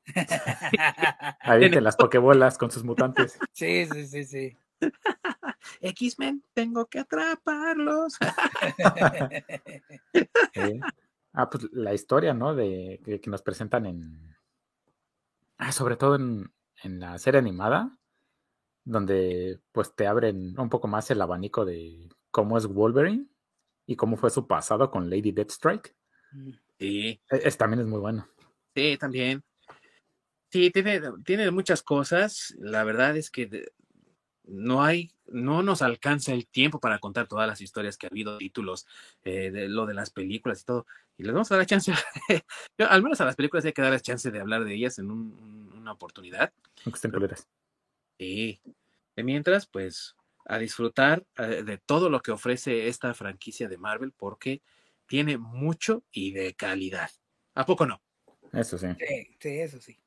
Ahí te las pokebolas con sus mutantes. Sí, sí, sí, sí. X-Men, tengo que atraparlos. Ah, pues la historia, ¿no? De que, nos presentan en. Ah, sobre todo en, en, la serie animada, donde pues te abren un poco más el abanico de cómo es Wolverine y cómo fue su pasado con Lady Deathstrike. Mm. Sí. E, es, también es muy bueno. Sí, también. Sí, tiene, tiene muchas cosas. La verdad es que no hay, no nos alcanza el tiempo para contar todas las historias que ha habido, títulos, eh, de lo de las películas y todo. Y les vamos a dar la chance, al menos a las películas hay que dar la chance de hablar de ellas en una oportunidad. Aunque Sí. De mientras, pues, a disfrutar eh, de todo lo que ofrece esta franquicia de Marvel, porque tiene mucho y de calidad. ¿A poco no? Eso sí. sí eso sí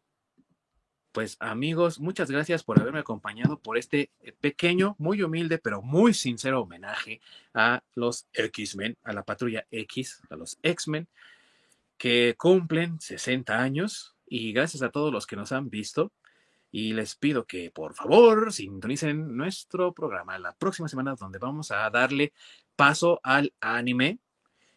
pues amigos, muchas gracias por haberme acompañado por este eh, pequeño, muy humilde, pero muy sincero homenaje a los X-Men, a la patrulla X, a los X-Men, que cumplen 60 años y gracias a todos los que nos han visto. Y les pido que por favor sintonicen nuestro programa la próxima semana donde vamos a darle paso al anime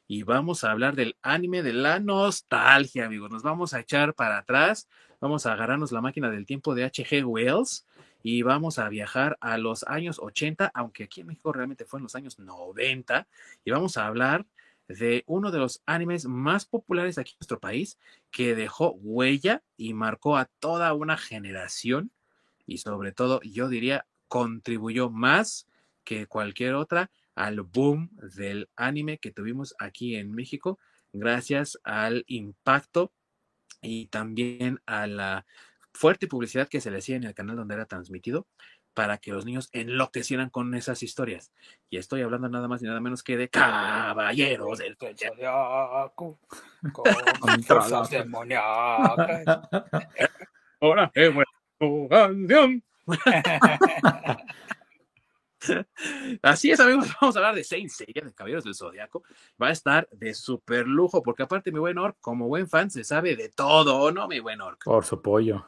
y vamos a hablar del anime de la nostalgia, amigos. Nos vamos a echar para atrás, vamos a agarrarnos la máquina del tiempo de H.G. Wells y vamos a viajar a los años 80, aunque aquí en México realmente fue en los años 90, y vamos a hablar de uno de los animes más populares aquí en nuestro país, que dejó huella y marcó a toda una generación y sobre todo, yo diría, contribuyó más que cualquier otra al boom del anime que tuvimos aquí en México, gracias al impacto y también a la fuerte publicidad que se le hacía en el canal donde era transmitido para que los niños enloquecieran con esas historias. Y estoy hablando nada más y nada menos que de caballeros del zodiaco con cosas demoníacas. Ahora, qué buena canción. Así es, amigos, vamos a hablar de Saint Seiya, de Caballeros del Zodiaco. Va a estar de super lujo, porque aparte mi buen Orc, como buen fan, se sabe de todo, ¿no, mi buen Orc? Por su pollo.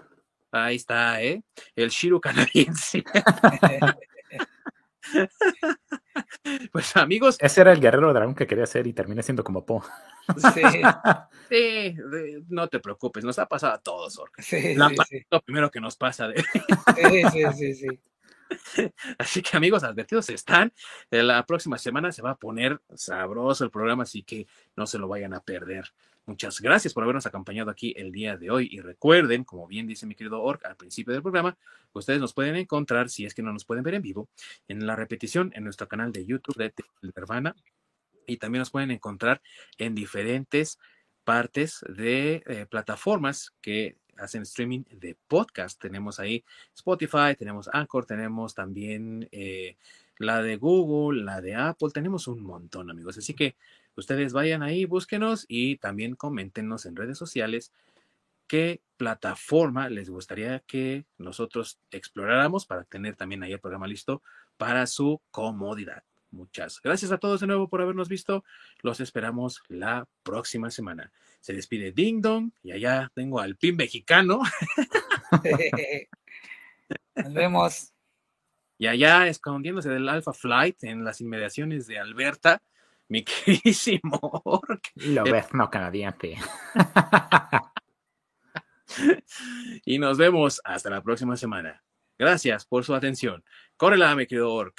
Ahí está, ¿eh? El Shiru canadiense. pues amigos. Ese era el guerrero dragón que quería ser y termina siendo como Po. Sí. sí, no te preocupes, nos ha pasado a todos, Orc. Sí, La sí, lo primero que nos pasa. De... sí, sí, sí, sí. Así que amigos, advertidos están. La próxima semana se va a poner sabroso el programa, así que no se lo vayan a perder. Muchas gracias por habernos acompañado aquí el día de hoy y recuerden, como bien dice mi querido Orc al principio del programa, ustedes nos pueden encontrar, si es que no nos pueden ver en vivo, en la repetición en nuestro canal de YouTube de Nirvana y también nos pueden encontrar en diferentes partes de eh, plataformas que hacen streaming de podcast. Tenemos ahí Spotify, tenemos Anchor, tenemos también eh, la de Google, la de Apple, tenemos un montón, amigos. Así que ustedes vayan ahí, búsquenos y también coméntenos en redes sociales qué plataforma les gustaría que nosotros exploráramos para tener también ahí el programa listo para su comodidad. Muchas gracias a todos de nuevo por habernos visto. Los esperamos la próxima semana. Se despide Ding Dong y allá tengo al PIN mexicano. Nos vemos. Y allá escondiéndose del Alpha Flight en las inmediaciones de Alberta, mi queridísimo Lo ves, no canadiense. y nos vemos hasta la próxima semana. Gracias por su atención. Córrela, mi querido Orc.